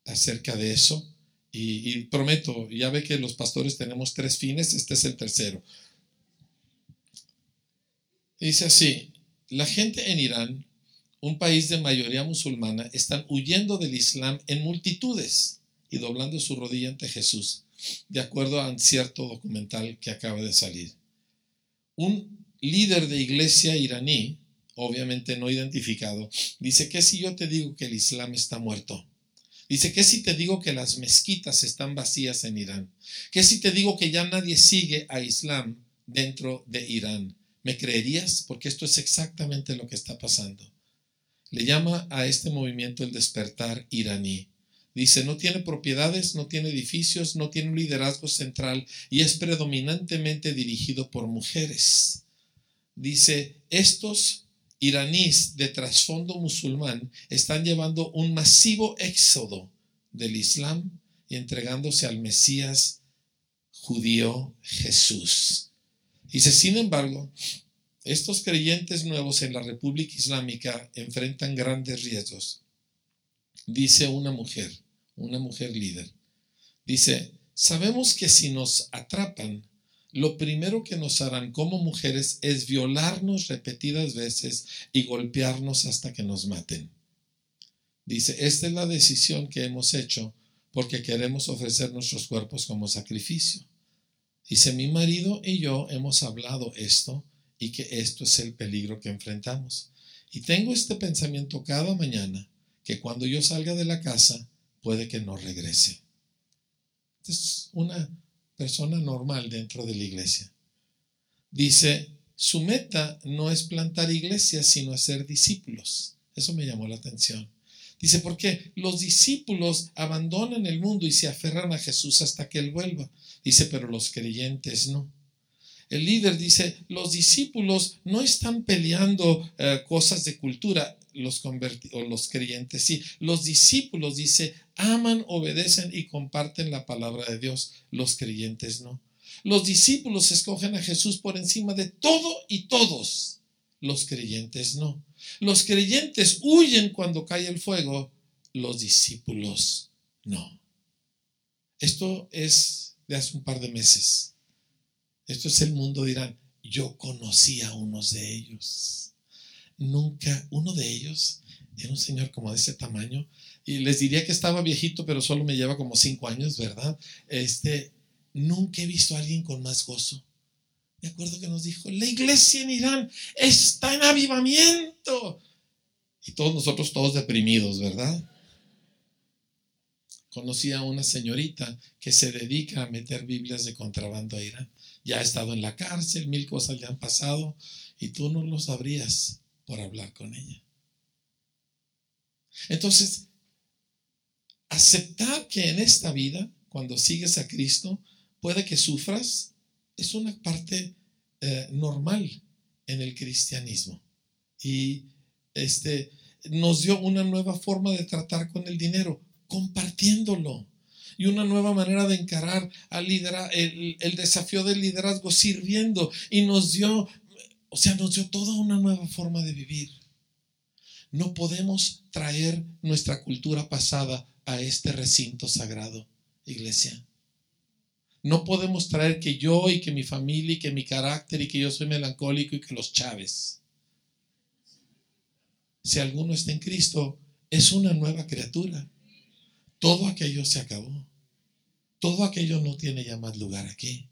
acerca de eso. Y, prometo, ya ve que los pastores tenemos tres fines, este es el tercero. Dice así, la gente en Irán, un país de mayoría musulmana, están huyendo del Islam en multitudes y doblando su rodilla ante Jesús, de acuerdo a un cierto documental que acaba de salir. Un líder de iglesia iraní, obviamente no identificado, dice que si yo te digo que el Islam está muerto, Dice, ¿qué si te digo que las mezquitas están vacías en Irán? ¿Qué si te digo que ya nadie sigue a Islam dentro de Irán? ¿Me creerías? Porque esto es exactamente lo que está pasando. Le llama a este movimiento el despertar iraní. Dice, no tiene propiedades, no tiene edificios, no tiene un liderazgo central y es predominantemente dirigido por mujeres. Dice, estos iraníes de trasfondo musulmán están llevando un masivo éxodo del Islam y entregándose al Mesías judío Jesús. Dice, sin embargo, estos creyentes nuevos en la República Islámica enfrentan grandes riesgos. Dice una mujer, una mujer líder. Dice, sabemos que si nos atrapan, lo primero que nos harán como mujeres es violarnos repetidas veces y golpearnos hasta que nos maten. Dice, esta es la decisión que hemos hecho porque queremos ofrecer nuestros cuerpos como sacrificio. Dice, mi marido y yo hemos hablado esto y que esto es el peligro que enfrentamos. Y tengo este pensamiento cada mañana que cuando yo salga de la casa puede que no regrese. es una persona normal dentro de la iglesia. Dice, su meta no es plantar iglesias, sino hacer discípulos. Eso me llamó la atención. Dice, porque los discípulos abandonan el mundo y se aferran a Jesús hasta que Él vuelva. Dice, pero los creyentes no. El líder dice, los discípulos no están peleando eh, cosas de cultura, los, o los creyentes sí. Los discípulos, dice, aman, obedecen y comparten la palabra de Dios. Los creyentes no. Los discípulos escogen a Jesús por encima de todo y todos. Los creyentes no. Los creyentes huyen cuando cae el fuego. Los discípulos no. Esto es de hace un par de meses. Esto es el mundo, dirán, yo conocí a unos de ellos. Nunca, uno de ellos era un señor como de ese tamaño y les diría que estaba viejito, pero solo me lleva como cinco años, ¿verdad? Este, Nunca he visto a alguien con más gozo. Me acuerdo que nos dijo, la iglesia en Irán está en avivamiento. Y todos nosotros, todos deprimidos, ¿verdad? Conocí a una señorita que se dedica a meter Biblias de contrabando a Irán. Ya ha estado en la cárcel, mil cosas le han pasado y tú no lo sabrías por hablar con ella. Entonces, aceptar que en esta vida, cuando sigues a Cristo, puede que sufras, es una parte eh, normal en el cristianismo. Y este, nos dio una nueva forma de tratar con el dinero, compartiéndolo. Y una nueva manera de encarar el, el desafío del liderazgo sirviendo. Y nos dio, o sea, nos dio toda una nueva forma de vivir. No podemos traer nuestra cultura pasada a este recinto sagrado, iglesia. No podemos traer que yo y que mi familia y que mi carácter y que yo soy melancólico y que los chaves. Si alguno está en Cristo, es una nueva criatura. Todo aquello se acabó. Todo aquello no tiene ya más lugar aquí.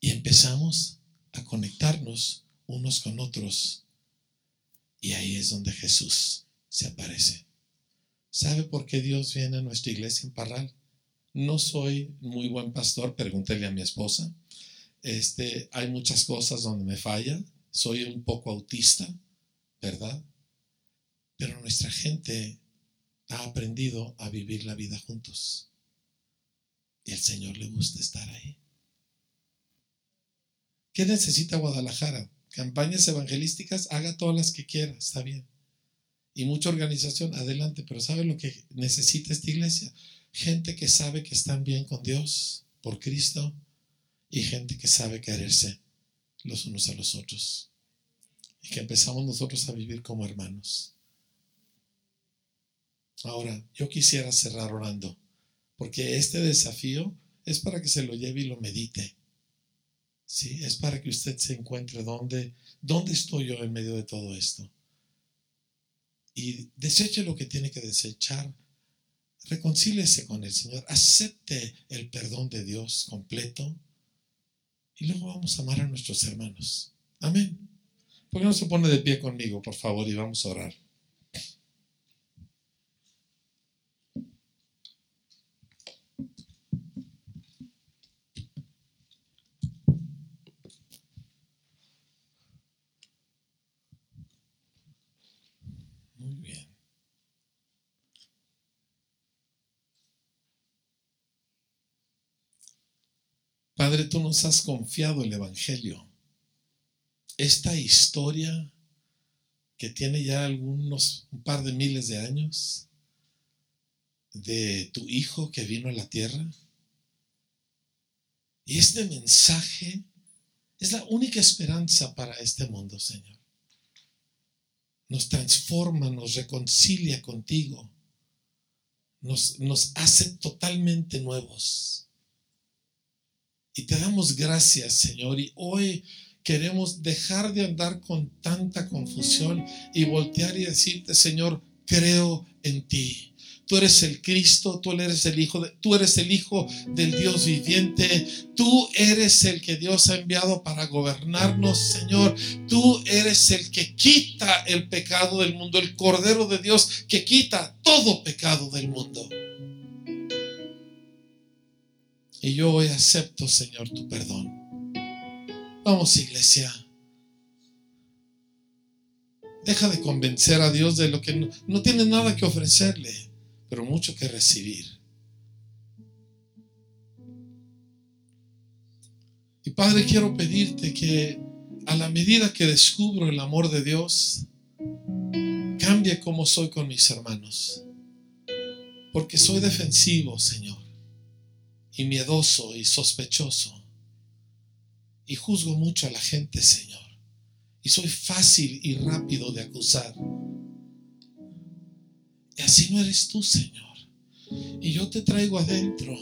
Y empezamos a conectarnos unos con otros. Y ahí es donde Jesús se aparece. ¿Sabe por qué Dios viene a nuestra iglesia en Parral? No soy muy buen pastor, pregúntele a mi esposa. Este, hay muchas cosas donde me falla. Soy un poco autista, ¿verdad? Pero nuestra gente ha aprendido a vivir la vida juntos. Y al Señor le gusta estar ahí. ¿Qué necesita Guadalajara? Campañas evangelísticas, haga todas las que quiera, está bien. Y mucha organización, adelante, pero ¿sabe lo que necesita esta iglesia? gente que sabe que están bien con Dios por Cristo y gente que sabe quererse los unos a los otros. Y que empezamos nosotros a vivir como hermanos. Ahora, yo quisiera cerrar orando, porque este desafío es para que se lo lleve y lo medite. Sí, es para que usted se encuentre dónde, dónde estoy yo en medio de todo esto. Y deseche lo que tiene que desechar reconcíliese con el Señor, acepte el perdón de Dios completo y luego vamos a amar a nuestros hermanos. Amén. ¿Por qué no se pone de pie conmigo, por favor, y vamos a orar? Padre, tú nos has confiado el Evangelio. Esta historia que tiene ya algunos, un par de miles de años, de tu Hijo que vino a la tierra. Y este mensaje es la única esperanza para este mundo, Señor. Nos transforma, nos reconcilia contigo, nos, nos hace totalmente nuevos. Y te damos gracias, Señor. Y hoy queremos dejar de andar con tanta confusión y voltear y decirte, Señor, creo en ti. Tú eres el Cristo, tú eres el Hijo, tú eres el Hijo del Dios viviente. Tú eres el que Dios ha enviado para gobernarnos, Señor. Tú eres el que quita el pecado del mundo, el Cordero de Dios que quita todo pecado del mundo. Y yo hoy acepto, Señor, tu perdón. Vamos, iglesia. Deja de convencer a Dios de lo que no, tiene nada que ofrecerle, pero mucho que recibir. Y Padre, quiero pedirte que a la medida que descubro el amor de Dios, cambie como soy con mis hermanos. Porque soy defensivo, Señor, y miedoso y sospechoso. Y juzgo mucho a la gente, Señor. Y soy fácil y rápido de acusar. Y así no eres tú, Señor. Y yo te traigo adentro.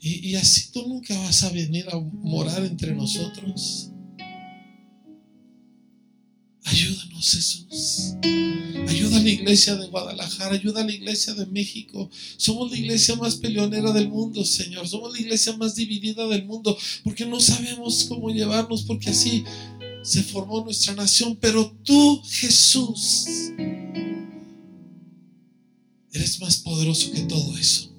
Y, y, así tú nunca vas a venir a morar entre nosotros. Ayúdanos, Jesús. Ayuda a la iglesia de Guadalajara, ayuda a la iglesia de México. Somos la iglesia más peleonera del mundo, Señor. Somos la iglesia más dividida del mundo porque no sabemos cómo llevarnos, porque así se formó nuestra nación. Pero tú, Jesús, eres más poderoso que todo eso.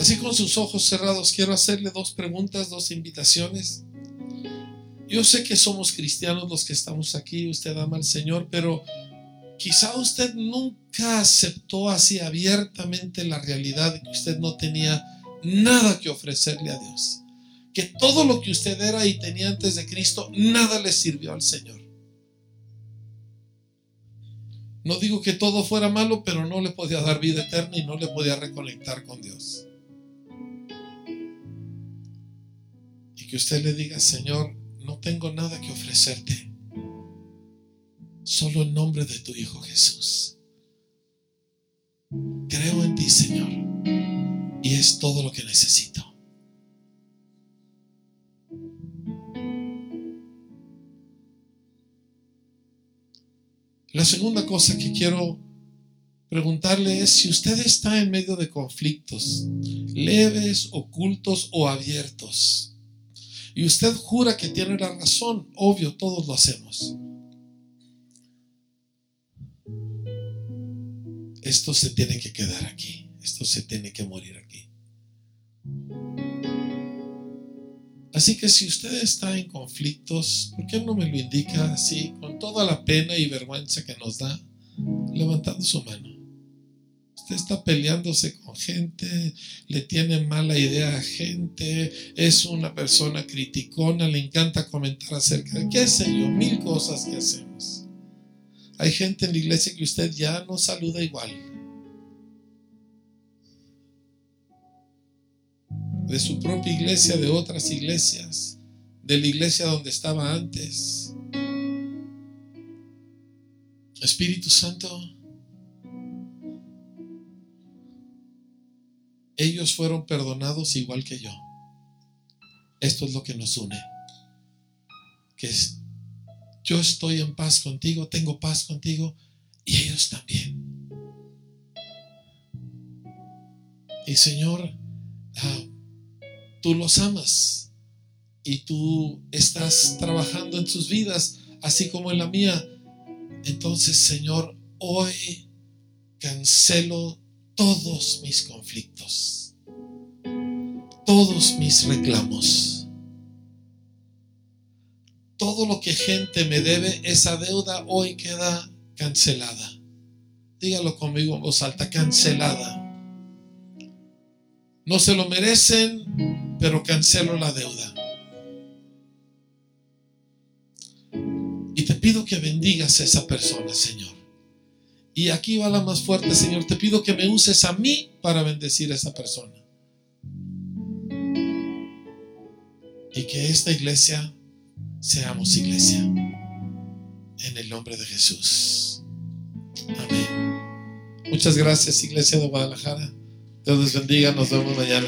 Así con sus ojos cerrados, quiero hacerle dos preguntas, dos invitaciones. Yo sé que somos cristianos los que estamos aquí, usted ama al Señor, pero quizá usted nunca aceptó así abiertamente la realidad de que usted no tenía nada que ofrecerle a Dios. Que todo lo que usted era y tenía antes de Cristo, nada le sirvió al Señor. No digo que todo fuera malo, pero no le podía dar vida eterna y no le podía reconectar con Dios. Que usted le diga, Señor, no tengo nada que ofrecerte. Solo el nombre de tu Hijo Jesús. Creo en ti, Señor. Y es todo lo que necesito. La segunda cosa que quiero preguntarle es si usted está en medio de conflictos, leves, ocultos o abiertos y usted jura que tiene la razón, obvio, todos lo hacemos. Esto se tiene que quedar aquí, esto se tiene que morir aquí. Así que si usted está en conflictos, ¿por qué no me lo indica así, con toda la pena y vergüenza que nos da, levantando su mano? Está peleándose con gente, le tiene mala idea a gente, es una persona criticona, le encanta comentar acerca de qué sé yo, mil cosas que hacemos. Hay gente en la iglesia que usted ya no saluda igual. De su propia iglesia, de otras iglesias, de la iglesia donde estaba antes. Espíritu Santo, ellos fueron perdonados igual que yo. Esto es lo que nos une. Que yo estoy en paz contigo, tengo paz contigo y ellos también. Y Señor, ah, tú los amas y tú estás trabajando en sus vidas, así como en la mía. Entonces, Señor, hoy cancelo todos mis conflictos, todos mis reclamos, todo lo que gente me debe, esa deuda hoy queda cancelada. Dígalo conmigo en voz alta, cancelada. No se lo merecen, pero cancelo la deuda. Y te pido que bendigas a esa persona, Señor. Y aquí va la más fuerte, Señor. Te pido que me uses a mí para bendecir a esa persona. Y que esta iglesia seamos iglesia. En el nombre de Jesús. Amén. Muchas gracias, iglesia de Guadalajara. Dios les bendiga. Nos vemos mañana.